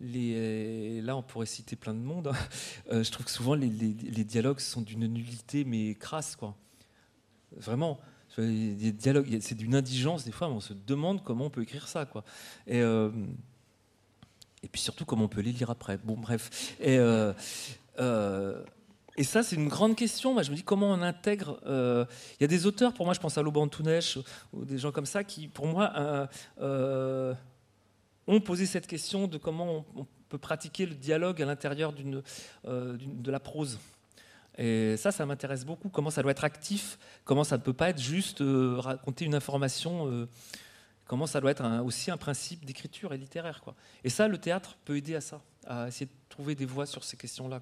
les, là, on pourrait citer plein de monde. Hein. Euh, je trouve que souvent les, dialogues sont d'une nullité, mais crasse, quoi. Vraiment, les dialogues, c'est d'une indigence des fois. Mais on se demande comment on peut écrire ça, quoi. Et, euh, et puis surtout comment on peut les lire après. Bon, bref. Et euh, et ça, c'est une grande question. Je me dis comment on intègre. Euh, il y a des auteurs, pour moi, je pense à Loban Tounesh ou des gens comme ça, qui, pour moi, euh, euh, ont posé cette question de comment on, peut pratiquer le dialogue à l'intérieur de la prose. Et ça, ça m'intéresse beaucoup. Comment ça doit être actif? Comment ça ne peut pas être juste raconter une information Comment ça doit être aussi un principe d'écriture et littéraire. Et ça, le théâtre peut aider à ça, à essayer de trouver des voies sur ces questions-là.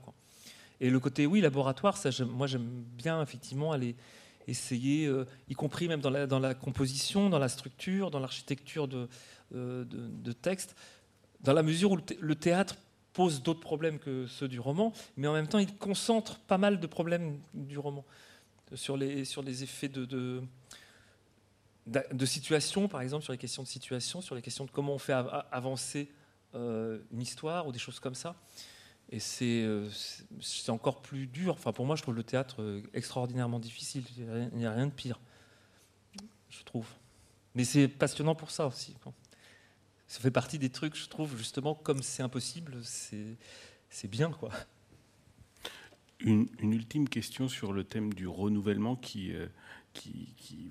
Et le côté, oui, laboratoire, moi j'aime bien effectivement aller essayer, euh, y compris même dans la, composition, dans la structure, dans l'architecture de, euh, texte, dans la mesure où le, théâtre pose d'autres problèmes que ceux du roman, mais en même temps il concentre pas mal de problèmes du roman sur les, sur les effets de, de, de situation, par exemple, sur les questions de situation, sur les questions de comment on fait avancer euh, une histoire ou des choses comme ça. Et euh, c'est encore plus dur. Enfin, pour moi, je trouve le théâtre euh, extraordinairement difficile. Il n'y a rien de pire, je trouve. Mais c'est passionnant pour ça aussi. Ça fait partie des trucs, je trouve, justement, comme c'est impossible, c'est bien, quoi. Une, ultime question sur le thème du renouvellement qui, euh,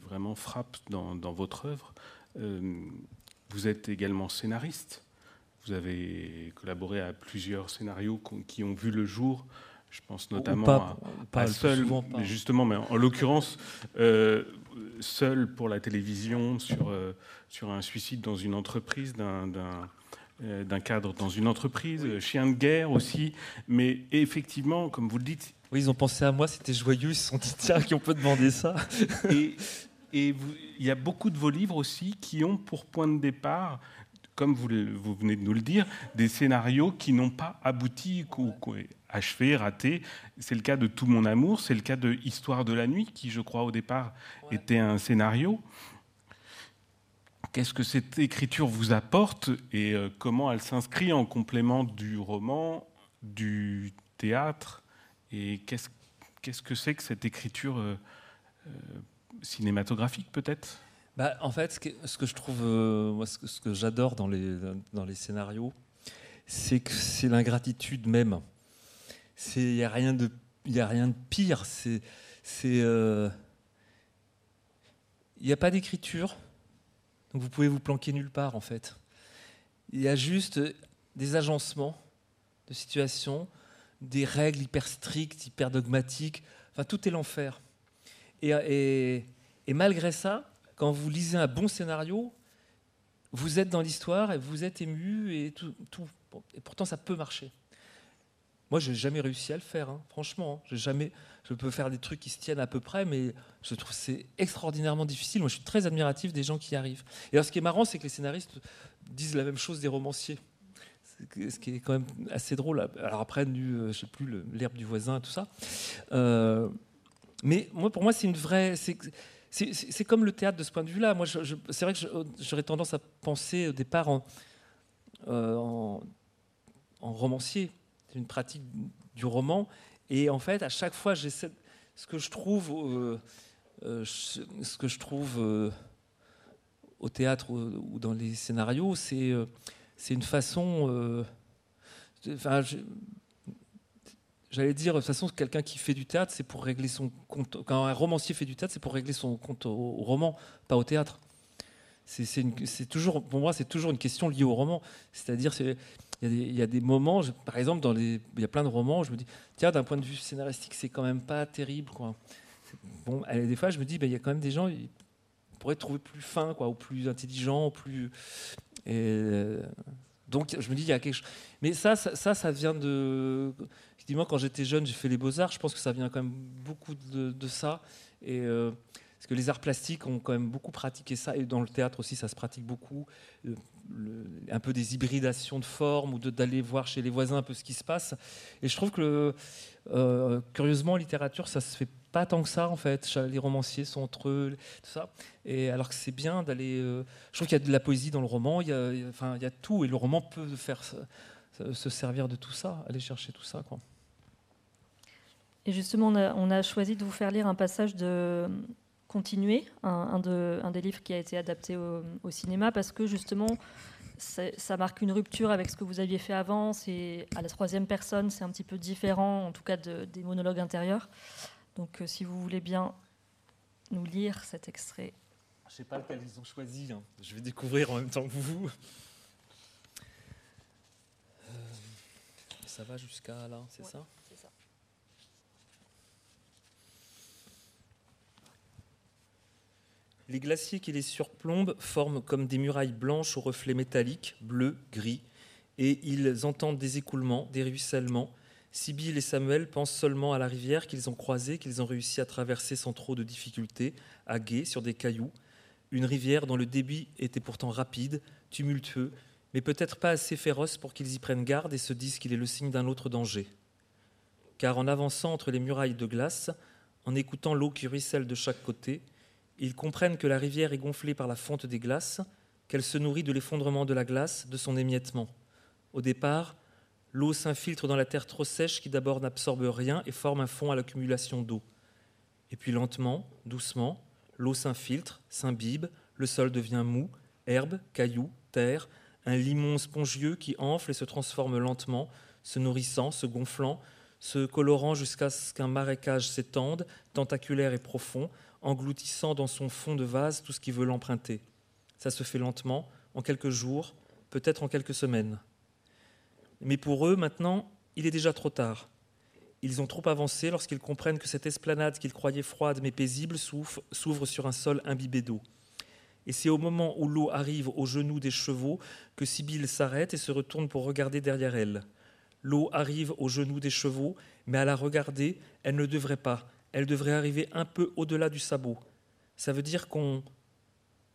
vraiment frappe dans votre œuvre. vous êtes également scénariste. Vous avez collaboré à plusieurs scénarios qui ont vu le jour. Je pense notamment à, pas Seul, justement, mais en, l'occurrence, euh, Seul pour la télévision sur, euh, sur un suicide dans une entreprise d'un euh, cadre dans une entreprise, Chien de guerre aussi. Mais effectivement, comme vous le dites. Oui, ils ont pensé à moi, c'était joyeux, ils se sont dit tiens, qui on peut demander ça? Et, et il y a beaucoup de vos livres aussi qui ont pour point de départ comme vous, vous, venez de nous le dire, des scénarios qui n'ont pas abouti, ou achevés, ratés. C'est le cas de Tout mon amour, c'est le cas de Histoire de la nuit, qui, je crois, au départ, était un scénario. Qu'est-ce que cette écriture vous apporte et euh, comment elle s'inscrit en complément du roman, du théâtre? Et qu'est-ce que c'est que cette écriture euh, euh, cinématographique, peut-être? Bah, en fait, ce que, je trouve, euh, moi, ce que, j'adore dans les, scénarios, c'est que c'est l'ingratitude même. Il n'y a, rien de, pire. C'est. Il euh, n'y a pas d'écriture, donc vous pouvez vous planquer nulle part en fait. Il y a juste des agencements de situations, des règles hyper strictes, hyper dogmatiques. Enfin, tout est l'enfer. Et, malgré ça, quand vous lisez un bon scénario, vous êtes dans l'histoire et vous êtes ému et tout. Et pourtant, ça peut marcher. Moi, j'ai jamais réussi à le faire, hein, franchement. J'ai jamais. Je peux faire des trucs qui se tiennent à peu près, mais je trouve c'est extraordinairement difficile. Moi, je suis très admiratif des gens qui y arrivent. Et alors, ce qui est marrant, c'est que les scénaristes disent la même chose des romanciers. Ce qui est quand même assez drôle. Alors après, nu, euh, je sais plus, l'herbe du voisin, tout ça. Euh, mais moi, pour moi, c'est une vraie c'est comme le théâtre de ce point de vue-là. Moi, c'est vrai que j'aurais tendance à penser au départ en, euh, romancier. Une pratique du roman. Et en fait, à chaque fois, j'essaie. Ce que je trouve, euh, euh, ce que je trouve au théâtre ou, dans les scénarios, c'est c'est une façon J'allais dire, de toute façon, quelqu'un qui fait du théâtre, c'est pour régler son compte. Quand un romancier fait du théâtre, c'est pour régler son compte au, roman, pas au théâtre. C'est toujours, pour moi, c'est toujours une question liée au roman. C'est-à-dire, il y, a des moments, par exemple, dans les, il y a plein de romans, je me dis, tiens, d'un point de vue scénaristique, c'est quand même pas terrible, quoi. Bon, des fois, je me dis, ben, il y a quand même des gens, ils pourraient trouver plus fin, quoi, ou plus intelligent, ou plus. Et, euh, donc, je me dis, il y a quelque chose. Mais ça, ça, ça, vient de. Effectivement, quand j'étais jeune, j'ai fait les beaux-arts. Je pense que ça vient quand même beaucoup de, ça. Et. Euh, parce que les arts plastiques ont quand même beaucoup pratiqué ça, et dans le théâtre aussi, ça se pratique beaucoup. Euh, un peu des hybridations de formes ou d'aller voir chez les voisins un peu ce qui se passe. Et je trouve que, euh, curieusement, en littérature, ça se fait pas tant que ça en fait. Les romanciers sont entre eux, tout ça. Et alors que c'est bien d'aller. Je trouve qu'il y a de la poésie dans le roman. Il y a, enfin, il y a tout, et le roman peut faire se servir de tout ça, aller chercher tout ça, quoi. Et justement, on a, choisi de vous faire lire un passage de Continuer, un, de, un des livres qui a été adapté au, cinéma, parce que justement, ça marque une rupture avec ce que vous aviez fait avant. C'est à la troisième personne, c'est un petit peu différent, en tout cas des monologues intérieurs. Donc, euh, si vous voulez bien nous lire cet extrait. Je ne sais pas lequel ils ont choisi. Hein. Je vais découvrir en même temps que vous. Euh, ça va jusqu'à là, c'est ça? Les glaciers qui les surplombent forment comme des murailles blanches aux reflets métalliques, bleus, gris, et ils entendent des écoulements, des ruissellements, Sibyl et Samuel pensent seulement à la rivière qu'ils ont croisée, qu'ils ont réussi à traverser sans trop de difficultés, à gué, sur des cailloux. Une rivière dont le débit était pourtant rapide, tumultueux, mais peut-être pas assez féroce pour qu'ils y prennent garde et se disent qu'il est le signe d'un autre danger. Car en avançant entre les murailles de glace, en écoutant l'eau qui ruisselle de chaque côté, ils comprennent que la rivière est gonflée par la fonte des glaces, qu'elle se nourrit de l'effondrement de la glace, de son émiettement. Au départ, L'eau s'infiltre dans la terre trop sèche qui d'abord n'absorbe rien et forme un fond à l'accumulation d'eau. Et puis lentement, doucement, l'eau s'infiltre, s'imbibe, le sol devient mou, herbe, cailloux, terre, un limon spongieux qui enfle et se transforme lentement, se nourrissant, se gonflant, se colorant jusqu'à ce qu'un marécage s'étende, tentaculaire et profond, engloutissant dans son fond de vase tout ce qui veut l'emprunter. Ça se fait lentement, en quelques jours, peut-être en quelques semaines. Mais pour eux, maintenant, il est déjà trop tard. Ils ont trop avancé lorsqu'ils comprennent que cette esplanade qu'ils croyaient froide mais paisible s'ouvre sur un sol imbibé d'eau. Et c'est au moment où l'eau arrive aux genoux des chevaux que Sibylle s'arrête et se retourne pour regarder derrière elle. L'eau arrive aux genoux des chevaux, mais à la regarder, elle ne devrait pas. Elle devrait arriver un peu au-delà du sabot. Ça veut dire qu'on.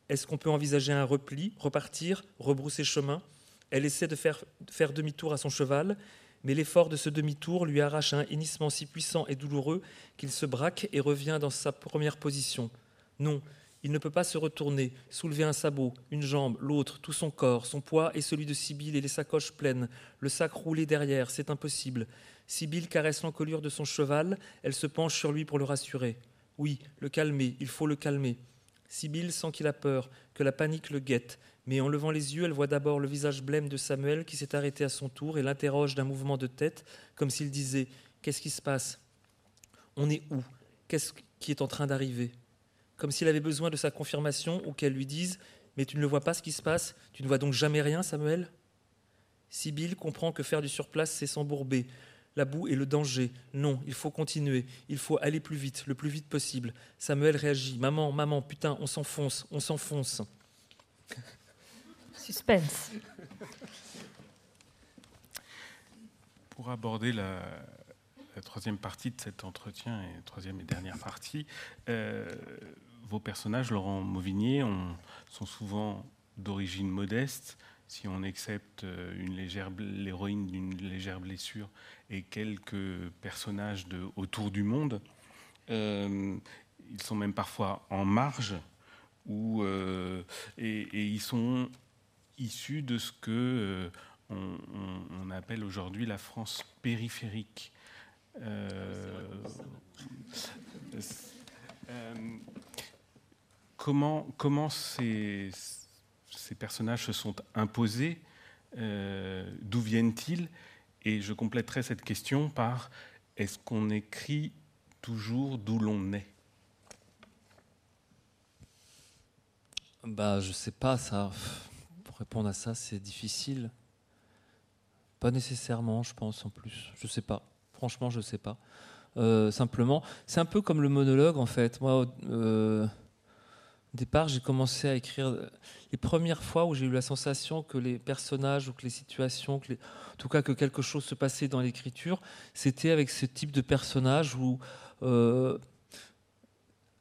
Est-ce qu'on peut envisager un repli, repartir, rebrousser chemin? Elle essaie de faire, faire demi-tour à son cheval, mais l'effort de ce demi-tour lui arrache un hennissement si puissant et douloureux qu'il se braque et revient dans sa première position. Non, il ne peut pas se retourner, soulever un sabot, une jambe, l'autre, tout son corps, son poids et celui de Sibyl et les sacoches pleines, le sac roulé derrière, c'est impossible. Sibyl caresse l'encolure de son cheval, elle se penche sur lui pour le rassurer. Oui, le calmer, il faut le calmer. Sibyl sent qu'il a peur, que la panique le guette, mais en levant les yeux, elle voit d'abord le visage blême de Samuel qui s'est arrêté à son tour et l'interroge d'un mouvement de tête, comme s'il disait Qu'est-ce qui se passe? On est où? Qu'est-ce qui est en train d'arriver? Comme s'il avait besoin de sa confirmation ou qu'elle lui dise Mais tu ne le vois pas ce qui se passe Tu ne vois donc jamais rien, Samuel? Sibyl comprend que faire du surplace, c'est s'embourber. La boue et le danger. Non, il faut continuer. Il faut aller plus vite, le plus vite possible. Samuel réagit. Maman, maman, putain, on s'enfonce, on s'enfonce. Suspense. Pour aborder la, troisième partie de cet entretien, et troisième et dernière partie, euh, vos personnages, Laurent Mauvignier, sont souvent d'origine modeste. Si on accepte euh, une légère, l'héroïne d'une légère blessure et quelques personnages de autour du monde, euh, ils sont même parfois en marge, ou et, ils sont issus de ce que euh, on, appelle aujourd'hui la France périphérique. Euh, euh, comment ces, personnages se sont imposés D'où viennent-ils? Et je compléterai cette question par est-ce qu'on écrit toujours d'où l'on est Bah, je sais pas, ça. Pour répondre à ça, c'est difficile. Pas nécessairement, je pense, en plus. Je sais pas. Franchement, je sais pas. Euh, simplement, c'est un peu comme le monologue, en fait. Moi, euh, au départ, j'ai commencé à écrire les premières fois où j'ai eu la sensation que les personnages ou que les situations, en tout cas que quelque chose se passait dans l'écriture, c'était avec ce type de personnage où euh,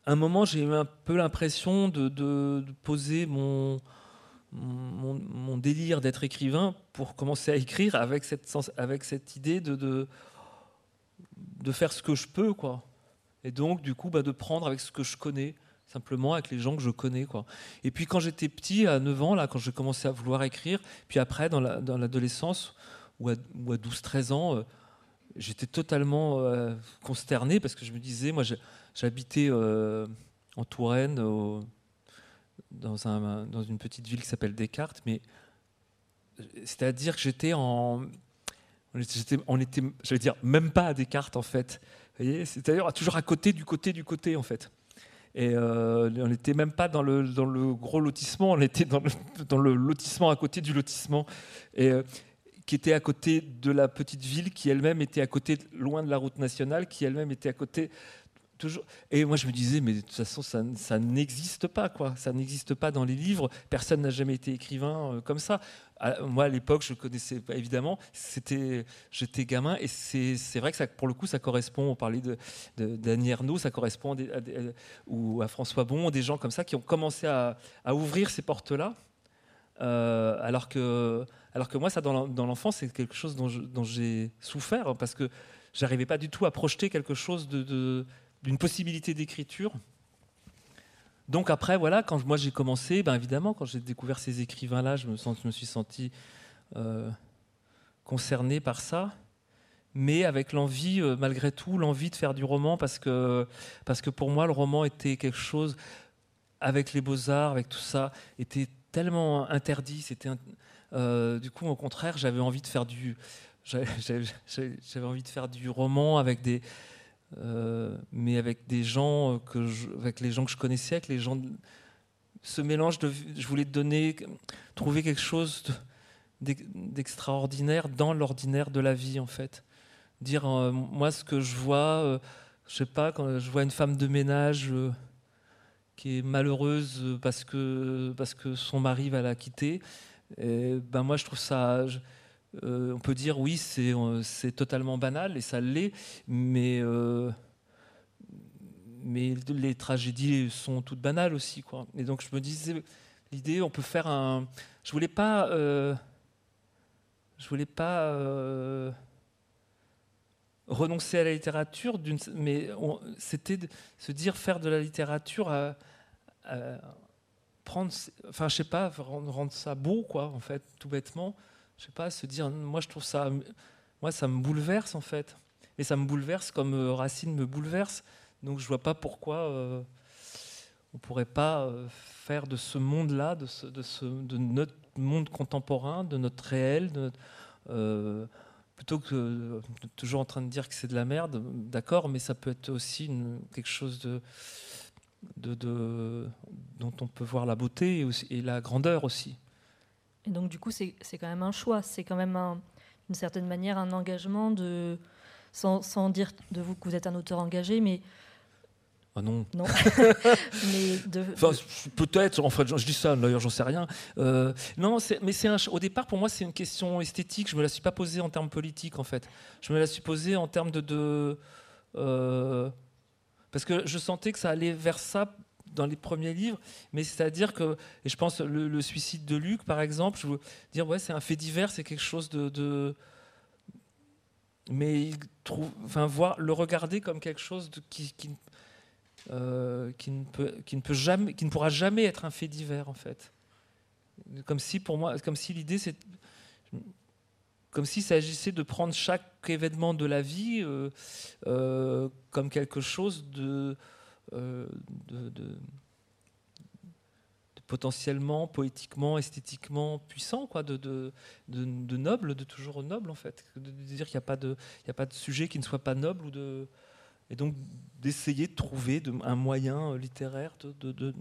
un moment j'ai eu un peu l'impression de, poser mon, délire d'être écrivain pour commencer à écrire avec cette, idée de, faire ce que je peux. quoi. Et donc, du coup, bah, de prendre avec ce que je connais simplement avec les gens que je connais. Quoi. Et puis quand j'étais petit, à 9 ans, là, quand j'ai commencé à vouloir écrire, puis après dans l'adolescence, ou à, à 12-13 ans, euh, j'étais totalement euh, consterné parce que je me disais, moi j'habitais euh, en Touraine, dans, un, dans une petite ville qui s'appelle Descartes, mais c'est-à-dire que j'étais en... On était, j'allais dire, même pas à Descartes en fait. C'est-à-dire toujours à côté du côté du côté en fait. Et euh, on n'était même pas dans le, dans le gros lotissement, on était dans le, dans le lotissement à côté du lotissement. Et, euh, qui était à côté de la petite ville, qui elle-même était à côté, loin de la route nationale, qui elle-même était à côté. Et moi, je me disais, mais de toute façon, ça, n'existe pas, quoi. Ça n'existe pas dans les livres. Personne n'a jamais été écrivain euh, comme ça moi, à l'époque, je connaissais évidemment. C'était, j'étais gamin, et c'est vrai que ça, pour le coup, ça correspond. On parlait de, de ça correspond à ou à François Bon, des gens comme ça qui ont commencé à, ouvrir ces portes-là, euh, alors que, alors que moi, ça, dans l'enfance, c'est quelque chose dont j'ai souffert hein, parce que j'arrivais pas du tout à projeter quelque chose de, d'une possibilité d'écriture donc après, voilà, quand moi j'ai commencé, ben évidemment, quand j'ai découvert ces écrivains-là, je me, suis senti euh, concerné par ça, mais avec l'envie, euh, malgré tout, l'envie de faire du roman, parce que, parce que pour moi, le roman était quelque chose, avec les beaux-arts, avec tout ça, était tellement interdit. C'était euh, du coup, au contraire, j'avais envie de faire du, j'avais envie de faire du roman avec des euh, mais avec des gens que je, avec les gens que je connaissais, avec les gens, ce mélange je voulais donner, trouver quelque chose d'extraordinaire dans l'ordinaire de la vie en fait. Dire euh, moi ce que je vois, euh, je sais pas quand je vois une femme de ménage qui est malheureuse parce que parce que son mari va la quitter, ben moi je trouve ça euh, on peut dire oui, euh, c'est totalement banal et ça l'est, mais, euh, mais les tragédies sont toutes banales aussi. Quoi. Et donc je me disais, l'idée, on peut faire un. Je voulais pas. je voulais pas renoncer à la littérature, mais c'était se dire faire de la littérature à, prendre, enfin je sais pas, rendre, ça beau quoi, en fait, tout bêtement je sais pas, se dire, moi je trouve ça, moi ça me bouleverse en fait, et ça me bouleverse comme euh, Racine me bouleverse, donc je vois pas pourquoi euh, on pourrait pas euh, faire de ce monde-là, de, ce, de, notre monde contemporain, de notre réel, de, plutôt que toujours en train de dire que c'est de la merde, d'accord, mais ça peut être aussi quelque chose de, dont on peut voir la beauté et la grandeur aussi. Et donc, du coup, c'est quand même un choix. C'est quand même, d'une certaine manière, un engagement de. Sans, sans, dire de vous que vous êtes un auteur engagé, mais. Ah non. Non. mais de, enfin, peut-être. En fait, je dis ça. D'ailleurs, j'en sais rien. Euh, non, mais c'est au départ pour moi, c'est une question esthétique. Je me la suis pas posée en termes politiques, en fait. Je me la suis posée en termes de, de euh, parce que je sentais que ça allait vers ça dans les premiers livres, mais c'est-à-dire que, et je pense le, suicide de Luc, par exemple, je veux dire, ouais, c'est un fait divers, c'est quelque chose de, mais il trouve, enfin, voir, le regarder comme quelque chose qui, euh, qui, ne peut, qui ne peut jamais, qui ne pourra jamais être un fait divers, en fait. Comme si, pour moi, comme si l'idée, c'est comme s'il s'agissait de prendre chaque événement de la vie euh, euh, comme quelque chose de, euh, potentiellement, poétiquement, esthétiquement puissant, quoi, de, de, noble, de toujours noble en fait. De, dire qu'il n'y a, pas de, sujet qui ne soit pas noble ou de, et donc d'essayer de trouver un moyen littéraire de,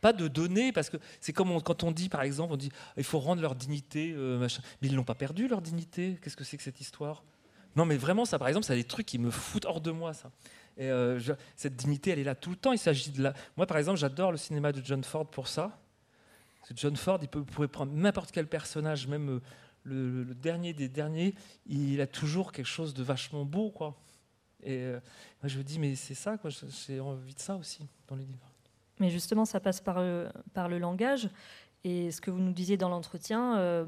pas de donner, parce que c'est comme quand on dit, par exemple, on dit il faut rendre leur dignité, euh, mais ils n'ont pas perdu leur dignité. Qu'est-ce que c'est que cette histoire? Non, mais vraiment, ça, par exemple, a des trucs qui me foutent hors de moi, ça. Et euh, cette dignité, elle est là tout le temps. Il s'agit de la. Moi, par exemple, j'adore le cinéma de John Ford pour ça. John Ford, il peut, pourrait prendre n'importe quel personnage, même euh, le, dernier des derniers, il a toujours quelque chose de vachement beau, quoi. Et euh, moi, je me dis, mais c'est ça, quoi. J'ai envie de ça aussi dans les livres. Mais justement, ça passe par le langage. Et ce que vous nous disiez dans l'entretien,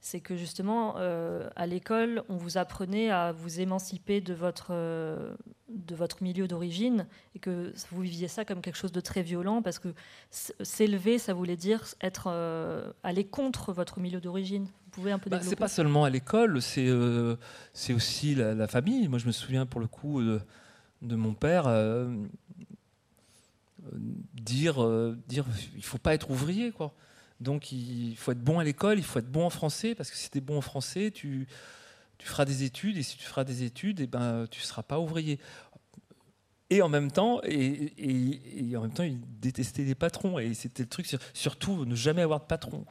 c'est que justement, euh, à l'école, on vous apprenait à vous émanciper de votre, euh, de votre milieu d'origine et que vous viviez ça comme quelque chose de très violent parce que s'élever, ça voulait dire être euh, aller contre votre milieu d'origine. Vous pouvez un peu bah, C'est pas seulement à l'école, c'est c'est aussi la, famille. Moi, je me souviens pour le coup de, de mon père dire, dire il faut pas être ouvrier, quoi. Donc il faut être bon à l'école, il faut être bon en français, parce que si tu es bon en français, tu, feras des études, et si tu feras des études, et eh ben, tu ne seras pas ouvrier. Et en même temps, et, en même temps, il détestait les patrons. Et c'était le truc, surtout ne jamais avoir de patron.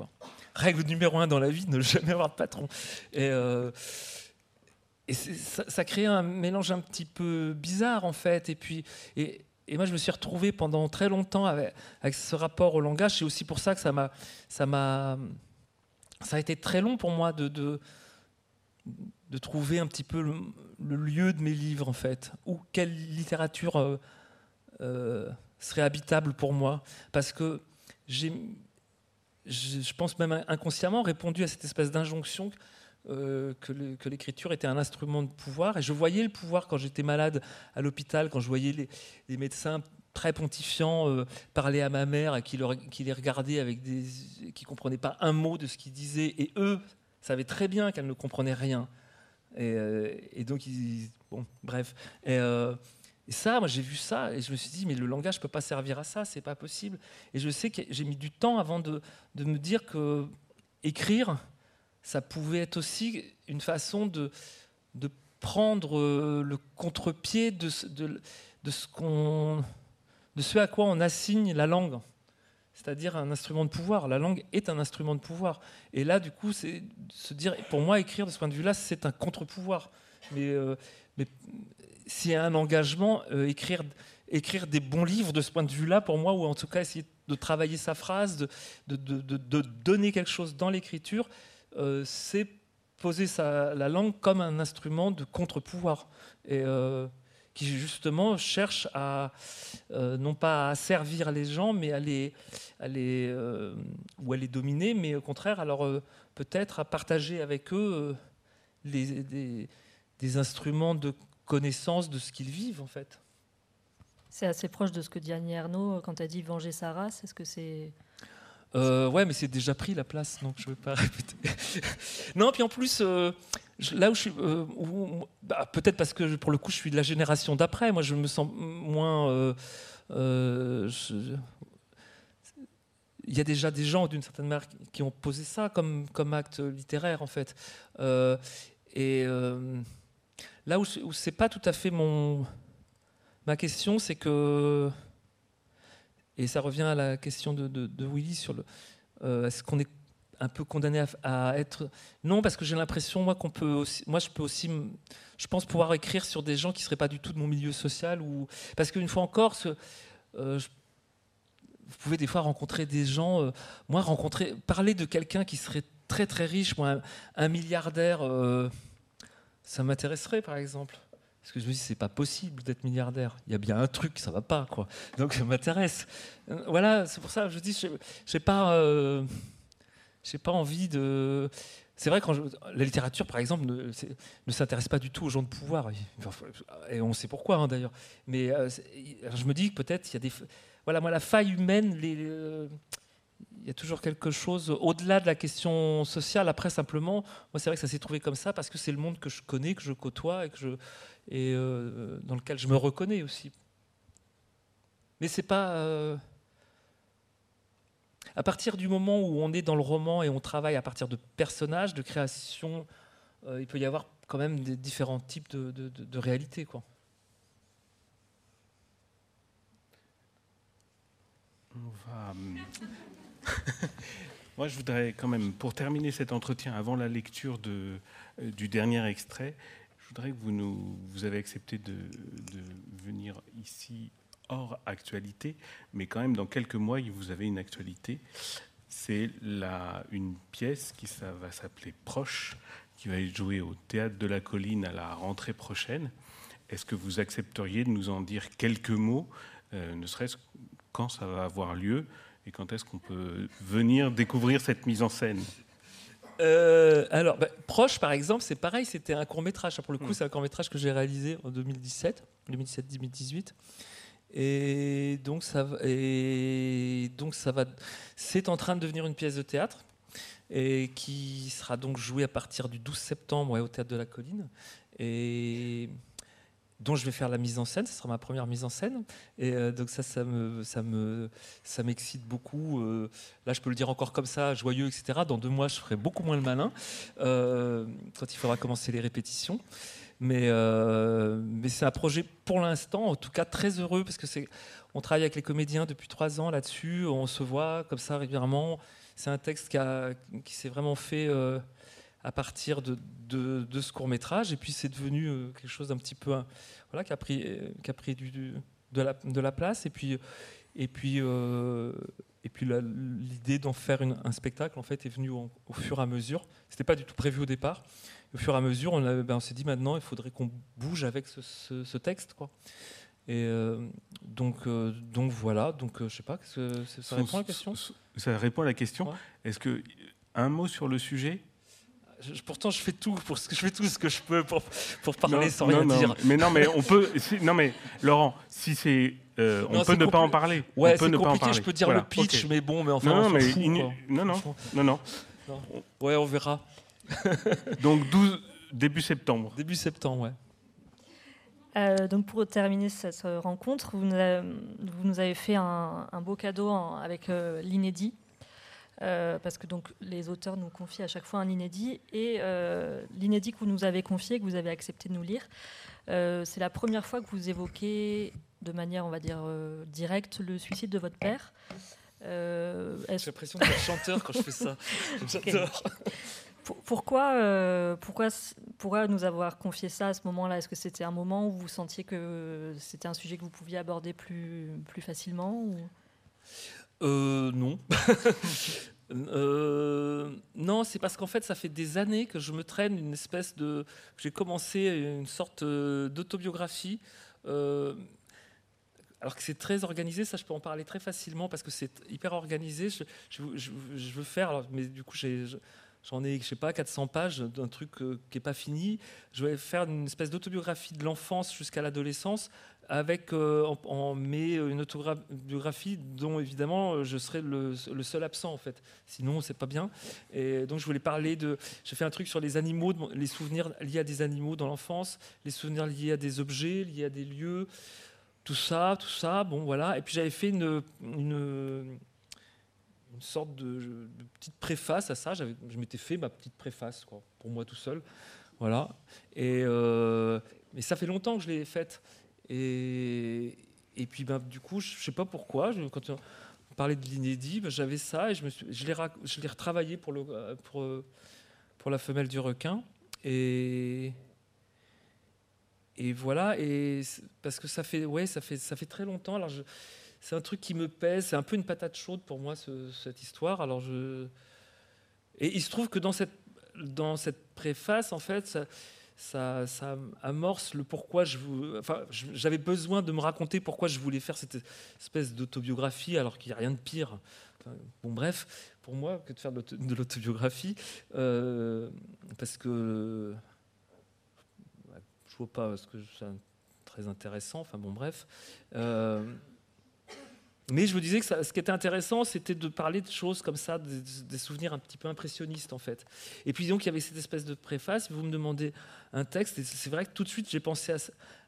Règle numéro un dans la vie, ne jamais avoir de patron. Et, euh, ça, ça crée un mélange un petit peu bizarre en fait. Et puis, et, et moi, je me suis retrouvé pendant très longtemps avec, ce rapport au langage. C'est aussi pour ça que ça m'a, ça m'a, ça a été très long pour moi de, de, trouver un petit peu le, lieu de mes livres, en fait, ou quelle littérature euh, euh, serait habitable pour moi, parce que j'ai, je pense même inconsciemment répondu à cette espèce d'injonction euh, que l'écriture était un instrument de pouvoir. Et je voyais le pouvoir quand j'étais malade à l'hôpital, quand je voyais les, médecins très pontifiants euh, parler à ma mère et qui, les regardaient avec des, qui comprenaient pas un mot de ce qu'ils disaient. Et eux savaient très bien qu'elles ne comprenaient rien. Et, euh, donc, bon, bref. Et, ça, moi, j'ai vu ça et je me suis dit, mais le langage ne peut pas servir à ça, c'est pas possible. Et je sais que j'ai mis du temps avant de, de me dire que écrire, ça pouvait être aussi une façon de, de prendre euh, le contre-pied de, de, de, ce qu'on, de ce à quoi on assigne la langue, c'est-à-dire un instrument de pouvoir. La langue est un instrument de pouvoir. Et là, du coup, c'est se dire, pour moi, écrire de ce point de vue-là, c'est un contre-pouvoir. Mais, euh, s'il y a un engagement, euh, écrire, écrire des bons livres de ce point de vue-là, pour moi, ou en tout cas essayer de travailler sa phrase, de, de, de donner quelque chose dans l'écriture, euh, c'est poser la langue comme un instrument de contre-pouvoir. Et euh, qui justement cherche à euh, non pas à servir les gens, mais à les, ou à les dominer, mais au contraire, alors peut-être à partager avec eux des, instruments de connaissance de ce qu'ils vivent en fait. C'est assez proche de ce que dit Annie Ernaux quand elle dit venger sa race. Est-ce que c'est euh, ouais, mais c'est déjà pris la place, donc je ne vais pas répéter. non, puis en plus, euh, là où je suis, euh, bah, peut-être parce que pour le coup, je suis de la génération d'après. Moi, je me sens moins. il y a déjà des gens, d'une certaine manière, qui ont posé ça comme, acte littéraire, en fait. et là où, où c'est pas tout à fait mon ma question, c'est que et ça revient à la question de, de, Willy sur le. Euh, est-ce qu'on est un peu condamné à, être non parce que j'ai l'impression moi qu'on peut aussi, moi je peux aussi je pense pouvoir écrire sur des gens qui seraient pas du tout de mon milieu social ou parce qu'une fois encore euh, vous pouvez des fois rencontrer des gens euh, moi rencontrer parler de quelqu'un qui serait très très riche moi un milliardaire ça m'intéresserait par exemple parce que je me dis, c'est pas possible d'être milliardaire. Il y a bien un truc, ça va pas, quoi. Donc ça m'intéresse. Euh, voilà, c'est pour ça que je dis, j'ai pas, euh, pas envie de. C'est vrai quand la littérature, par exemple, ne, ne s'intéresse pas du tout aux gens de pouvoir, et on sait pourquoi hein, d'ailleurs. Mais euh, je me dis que peut-être il y a des, voilà, moi la faille humaine, il y a toujours quelque chose au-delà de la question sociale. Après, simplement, moi, c'est vrai que ça s'est trouvé comme ça parce que c'est le monde que je connais, que je côtoie et, que je, et euh, dans lequel je me reconnais aussi. Mais c'est pas. Euh, à partir du moment où on est dans le roman et on travaille à partir de personnages, de création, il peut y avoir quand même des différents types de, de, réalités. Quoi. Va... Moi, je voudrais quand même, pour terminer cet entretien, avant la lecture de, euh, du dernier extrait, voudrais que vous nous, vous avez accepté de, venir ici hors actualité, mais quand même dans quelques mois, vous avez une actualité. C'est une pièce qui ça va s'appeler Proche, qui va être jouée au théâtre de la Colline à la rentrée prochaine. Est-ce que vous accepteriez de nous en dire quelques mots, euh, ne serait-ce quand ça va avoir lieu et quand est-ce qu'on peut venir découvrir cette mise en scène? Euh, alors, bah, Proche, par exemple, c'est pareil, c'était un court métrage. Pour le coup, hmm. c'est un court métrage que j'ai réalisé en 2017, 2017-2018. Et donc, ça, et donc ça va, c'est en train de devenir une pièce de théâtre et qui sera donc jouée à partir du 12 septembre au théâtre de la Colline. Et dont je vais faire la mise en scène. Ce sera ma première mise en scène. Et euh, donc ça, ça me, ça me, ça m'excite beaucoup. Euh, là, je peux le dire encore comme ça, joyeux, etc. Dans deux mois, je ferai beaucoup moins le malin euh, quand il faudra commencer les répétitions. Mais, mais c'est un projet pour l'instant, en tout cas très heureux parce que c'est, on travaille avec les comédiens depuis trois ans là-dessus. On se voit comme ça régulièrement. C'est un texte qui, qui s'est vraiment fait à partir de, de, ce court métrage. Et puis c'est devenu euh, quelque chose d'un petit peu voilà, qui a pris, euh, qui a pris du, de, la, de la place. Et puis, et puis, euh, et puis l'idée d'en faire un spectacle en fait est venue au, fur et à mesure. C'était pas du tout prévu au départ. Au fur et à mesure, on, ben, on s'est dit maintenant il faudrait qu'on bouge avec ce, ce, texte. Quoi. Et donc, donc voilà. Donc je sais pas, que ça répond à la question? Ça répond à la question. Est-ce que un mot sur le sujet? Pourtant, je fais tout pour ce que je fais tout ce que je peux pour, pour parler sans rien dire. Mais non, mais on peut. non, mais Laurent, si c'est, euh, on peut ne pas en parler. Ouais, c'est compliqué. Je peux dire le pitch, mais bon, mais enfin, non, mais non, non, non, non, Ouais, on verra. Donc 12 début septembre. Début septembre, ouais. Euh, donc pour terminer cette rencontre, vous nous avez, vous nous avez fait un, un beau cadeau avec euh, l'inédit. Euh, parce que donc les auteurs nous confient à chaque fois un inédit et euh, l'inédit que vous nous avez confié, que vous avez accepté de nous lire, euh, c'est la première fois que vous évoquez de manière, on va dire, directe le suicide de votre père. J'ai l'impression d'être chanteur quand je fais ça. J'adore. Pourquoi, pourquoi, pourquoi nous avoir confié ça à ce moment-là? Est-ce que c'était un moment où vous sentiez que c'était un sujet que vous pouviez aborder plus, plus facilement ou? Euh, non. Euh, non, c'est parce qu'en fait, ça fait des années que je me traîne une espèce de. J'ai commencé une sorte euh, d'autobiographie. Alors que c'est très organisé, ça je peux en parler très facilement parce que c'est hyper organisé. Je, veux faire, mais du coup j'en ai, je sais pas, 400 pages d'un truc qui n'est pas fini. Je vais faire une espèce d'autobiographie de l'enfance jusqu'à l'adolescence avec euh, en, mai une autobiographie dont évidemment euh, je serai le, seul absent en fait. Sinon c'est pas bien. Et donc je voulais parler de. J'ai fait un truc sur les animaux, les souvenirs liés à des animaux dans l'enfance, les souvenirs liés à des objets, liés à des lieux, tout ça, tout ça. Bon voilà. Et puis j'avais fait une, sorte de, petite préface à ça. Je m'étais fait ma petite préface quoi, pour moi tout seul. Voilà. Et euh, mais ça fait longtemps que je l'ai faite. Et, et puis, ben, du coup, je ne sais pas pourquoi, quand on parlait de l'inédit, ben, j'avais ça et je, me je l'ai retravaillé pour, le, pour, pour la femelle du requin. Et, et voilà, et parce que ça fait, ouais, ça fait, ça fait très longtemps. Alors, c'est un truc qui me pèse, c'est un peu une patate chaude pour moi, cette histoire. Alors, et il se trouve que dans cette, préface, en fait, ça, amorce le pourquoi je vous. J'avais besoin de me raconter pourquoi je voulais faire cette espèce d'autobiographie, alors qu'il n'y a rien de pire. bon, bref, pour moi, que de faire de l'autobiographie, euh, parce que je vois pas ce que c'est très intéressant. Enfin, bon, bref. Euh, mais je vous disais que ce qui était intéressant, c'était de parler de choses comme ça, des, souvenirs un petit peu impressionnistes en fait. Et puis donc il y avait cette espèce de préface, vous me demandez un texte, et c'est vrai que tout de suite j'ai pensé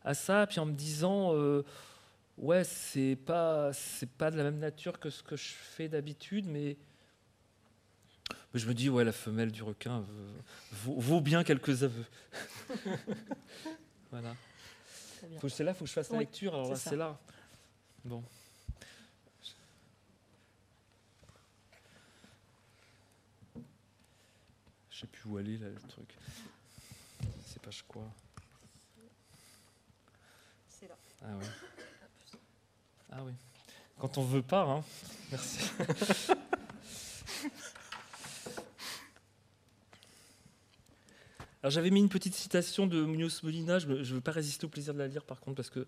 à, ça, puis en me disant, euh, ouais, c'est pas, c'est pas de la même nature que ce que je fais d'habitude, mais, je me dis, ouais, la femelle du requin vaut, bien quelques aveux. voilà. C'est là, il faut que je fasse la lecture, alors là, c'est là. Bon. Sais plus où aller, là, le truc. C'est page quoi C'est là. Ah oui. Ah oui. Quand on veut pas, hein. Merci. Alors j'avais mis une petite citation de Munoz Molina, je ne veux pas résister au plaisir de la lire par contre, parce que...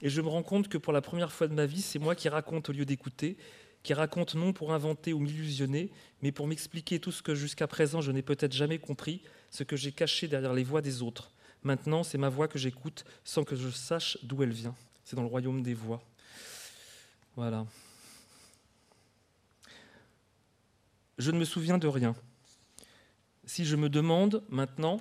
Et je me rends compte que pour la première fois de ma vie, c'est moi qui raconte au lieu d'écouter, qui raconte non pour inventer ou m'illusionner, mais pour m'expliquer tout ce que jusqu'à présent je n'ai peut-être jamais compris, ce que j'ai caché derrière les voix des autres. Maintenant, c'est ma voix que j'écoute sans que je sache d'où elle vient. C'est dans le royaume des voix. Voilà. Je ne me souviens de rien. Si je me demande maintenant,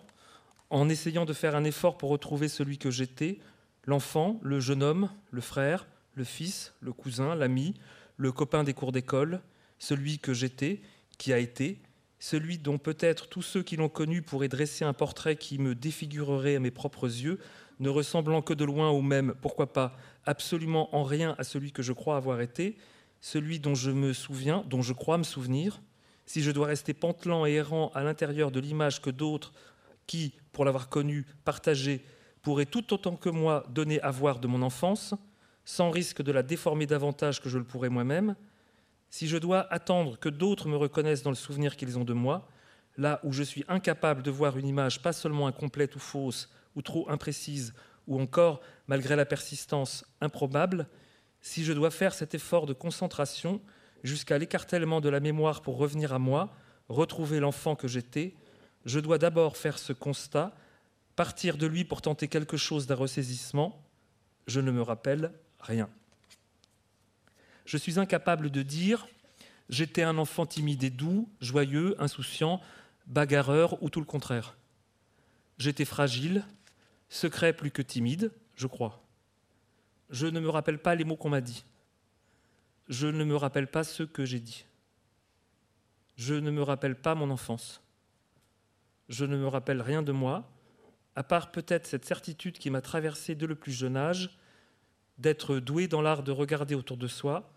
en essayant de faire un effort pour retrouver celui que j'étais, l'enfant, le jeune homme, le frère, le fils, le cousin, l'ami, le copain des cours d'école, celui que j'étais, qui a été, celui dont peut-être tous ceux qui l'ont connu pourraient dresser un portrait qui me défigurerait à mes propres yeux, ne ressemblant que de loin au même, pourquoi pas, absolument en rien à celui que je crois avoir été, celui dont je me souviens, dont je crois me souvenir, si je dois rester pantelant et errant à l'intérieur de l'image que d'autres, qui, pour l'avoir connu, partagé, pourraient tout autant que moi donner à voir de mon enfance, sans risque de la déformer davantage que je le pourrais moi-même, si je dois attendre que d'autres me reconnaissent dans le souvenir qu'ils ont de moi, là où je suis incapable de voir une image pas seulement incomplète ou fausse, ou trop imprécise, ou encore, malgré la persistance, improbable, si je dois faire cet effort de concentration jusqu'à l'écartèlement de la mémoire pour revenir à moi, retrouver l'enfant que j'étais, je dois d'abord faire ce constat, partir de lui pour tenter quelque chose d'un ressaisissement. Je ne me rappelle rien. Je suis incapable de dire j'étais un enfant timide et doux, joyeux, insouciant, bagarreur ou tout le contraire. J'étais fragile, secret plus que timide, je crois. Je ne me rappelle pas les mots qu'on m'a dit. Je ne me rappelle pas ce que j'ai dit. Je ne me rappelle pas mon enfance. Je ne me rappelle rien de moi, à part peut-être cette certitude qui m'a traversé dès le plus jeune âge, d'être doué dans l'art de regarder autour de soi,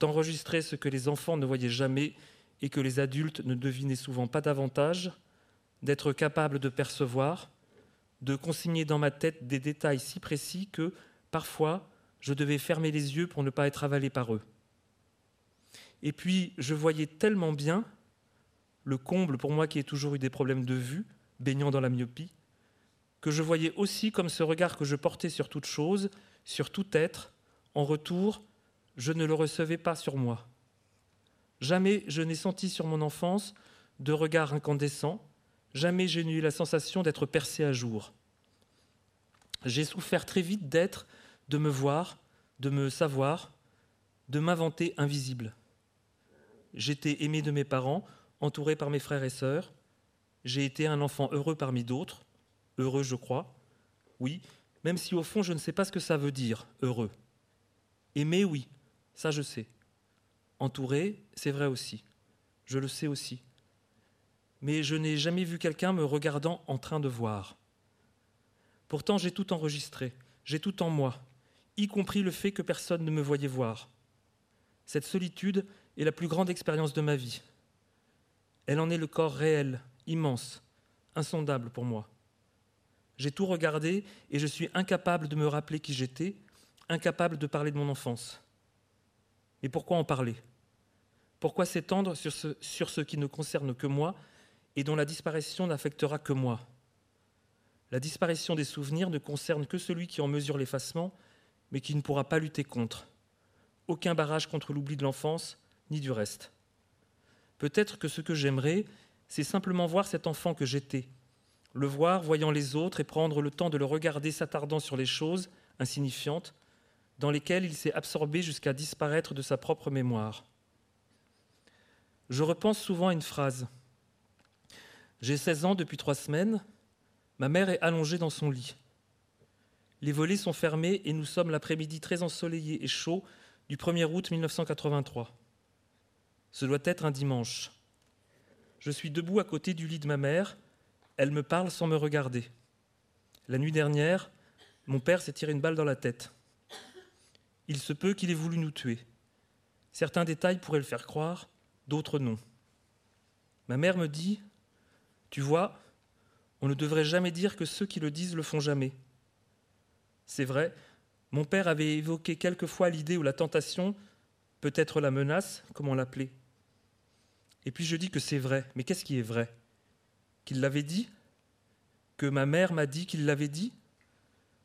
d'enregistrer ce que les enfants ne voyaient jamais et que les adultes ne devinaient souvent pas davantage, d'être capable de percevoir, de consigner dans ma tête des détails si précis que, parfois, je devais fermer les yeux pour ne pas être avalé par eux. Et puis, je voyais tellement bien, le comble pour moi qui ai toujours eu des problèmes de vue, baignant dans la myopie, que je voyais aussi comme ce regard que je portais sur toute chose, sur tout être, en retour, je ne le recevais pas sur moi. Jamais je n'ai senti sur mon enfance de regard incandescent, jamais je n'ai eu la sensation d'être percé à jour. J'ai souffert très vite d'être, de me voir, de me savoir, de m'inventer invisible. J'étais aimé de mes parents, entouré par mes frères et sœurs. J'ai été un enfant heureux parmi d'autres, heureux je crois, oui, même si au fond je ne sais pas ce que ça veut dire, heureux. Aimé, oui, ça je sais. Entouré, c'est vrai aussi. Je le sais aussi mais je n'ai jamais vu quelqu'un me regardant en train de voir. Pourtant, j'ai tout enregistré, j'ai tout en moi, y compris le fait que personne ne me voyait voir. Cette solitude est la plus grande expérience de ma vie. Elle en est le corps réel, immense, insondable pour moi. J'ai tout regardé et je suis incapable de me rappeler qui j'étais, incapable de parler de mon enfance. Mais pourquoi en parler? Pourquoi s'étendre sur ce, sur ce qui ne concerne que moi et dont la disparition n'affectera que moi? La disparition des souvenirs ne concerne que celui qui en mesure l'effacement, mais qui ne pourra pas lutter contre. Aucun barrage contre l'oubli de l'enfance, ni du reste. Peut-être que ce que j'aimerais, c'est simplement voir cet enfant que j'étais, le voir voyant les autres et prendre le temps de le regarder s'attardant sur les choses insignifiantes dans lesquelles il s'est absorbé jusqu'à disparaître de sa propre mémoire. Je repense souvent à une phrase j'ai 16 ans depuis trois semaines. Ma mère est allongée dans son lit. Les volets sont fermés et nous sommes l'après-midi très ensoleillé et chaud du 1er août 1983. Ce doit être un dimanche. Je suis debout à côté du lit de ma mère. Elle me parle sans me regarder. La nuit dernière, mon père s'est tiré une balle dans la tête. Il se peut qu'il ait voulu nous tuer. Certains détails pourraient le faire croire, d'autres non. Ma mère me dit Tu vois, on ne devrait jamais dire que ceux qui le disent le font jamais. C'est vrai, mon père avait évoqué quelquefois l'idée ou la tentation, peut-être la menace, comme on l'appelait. Et puis je dis que c'est vrai, mais qu'est-ce qui est vrai? Qu'il l'avait dit Que ma mère m'a dit qu'il l'avait dit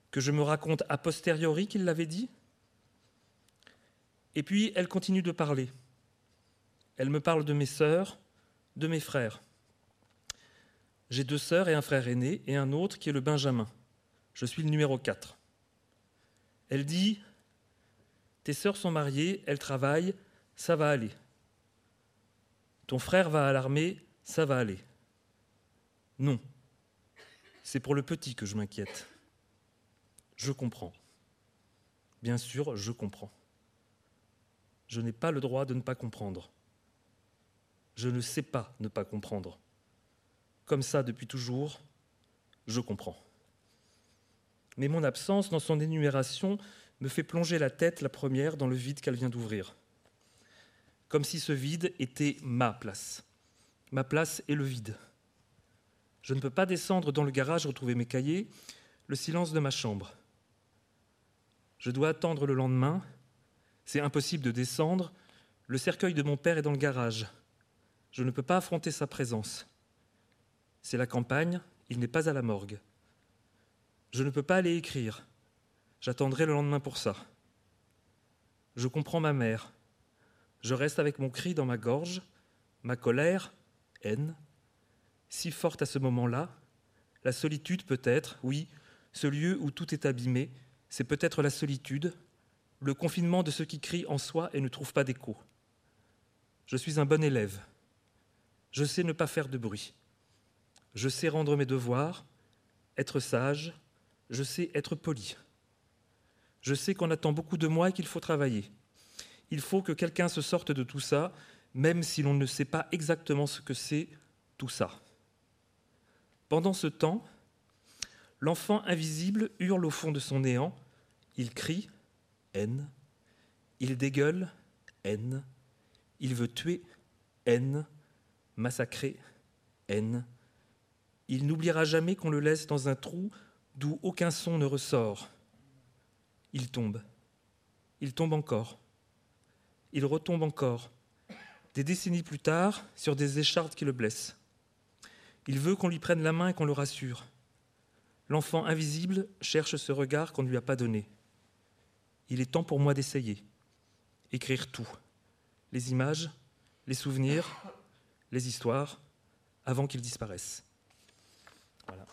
Que je me raconte a posteriori qu'il l'avait dit Et puis elle continue de parler. Elle me parle de mes sœurs, de mes frères. J'ai deux sœurs et un frère aîné et un autre qui est le Benjamin. Je suis le numéro 4. Elle dit Tes sœurs sont mariées, elles travaillent, ça va aller. Ton frère va à l'armée, ça va aller. Non, c'est pour le petit que je m'inquiète. Je comprends. Bien sûr, je comprends. Je n'ai pas le droit de ne pas comprendre. Je ne sais pas ne pas comprendre. Comme ça depuis toujours, je comprends mais mon absence dans son énumération me fait plonger la tête la première dans le vide qu'elle vient d'ouvrir. Comme si ce vide était ma place. Ma place est le vide. Je ne peux pas descendre dans le garage retrouver mes cahiers, le silence de ma chambre. Je dois attendre le lendemain. C'est impossible de descendre. Le cercueil de mon père est dans le garage. Je ne peux pas affronter sa présence. C'est la campagne, il n'est pas à la morgue. Je ne peux pas aller écrire. J'attendrai le lendemain pour ça. Je comprends ma mère. Je reste avec mon cri dans ma gorge, ma colère, haine, si forte à ce moment-là. La solitude peut-être, oui, ce lieu où tout est abîmé, c'est peut-être la solitude, le confinement de ceux qui crient en soi et ne trouvent pas d'écho. Je suis un bon élève. Je sais ne pas faire de bruit. Je sais rendre mes devoirs, être sage, je sais être poli. Je sais qu'on attend beaucoup de moi et qu'il faut travailler. Il faut que quelqu'un se sorte de tout ça, même si l'on ne sait pas exactement ce que c'est tout ça. Pendant ce temps, l'enfant invisible hurle au fond de son néant, il crie haine, il dégueule haine, il veut tuer haine, massacrer haine. Il n'oubliera jamais qu'on le laisse dans un trou d'où aucun son ne ressort. Il tombe. Il tombe encore. Il retombe encore. Des décennies plus tard, sur des échardes qui le blessent. Il veut qu'on lui prenne la main et qu'on le rassure. L'enfant invisible cherche ce regard qu'on ne lui a pas donné. Il est temps pour moi d'essayer. Écrire tout. Les images, les souvenirs, les histoires, avant qu'ils disparaissent. Voilà.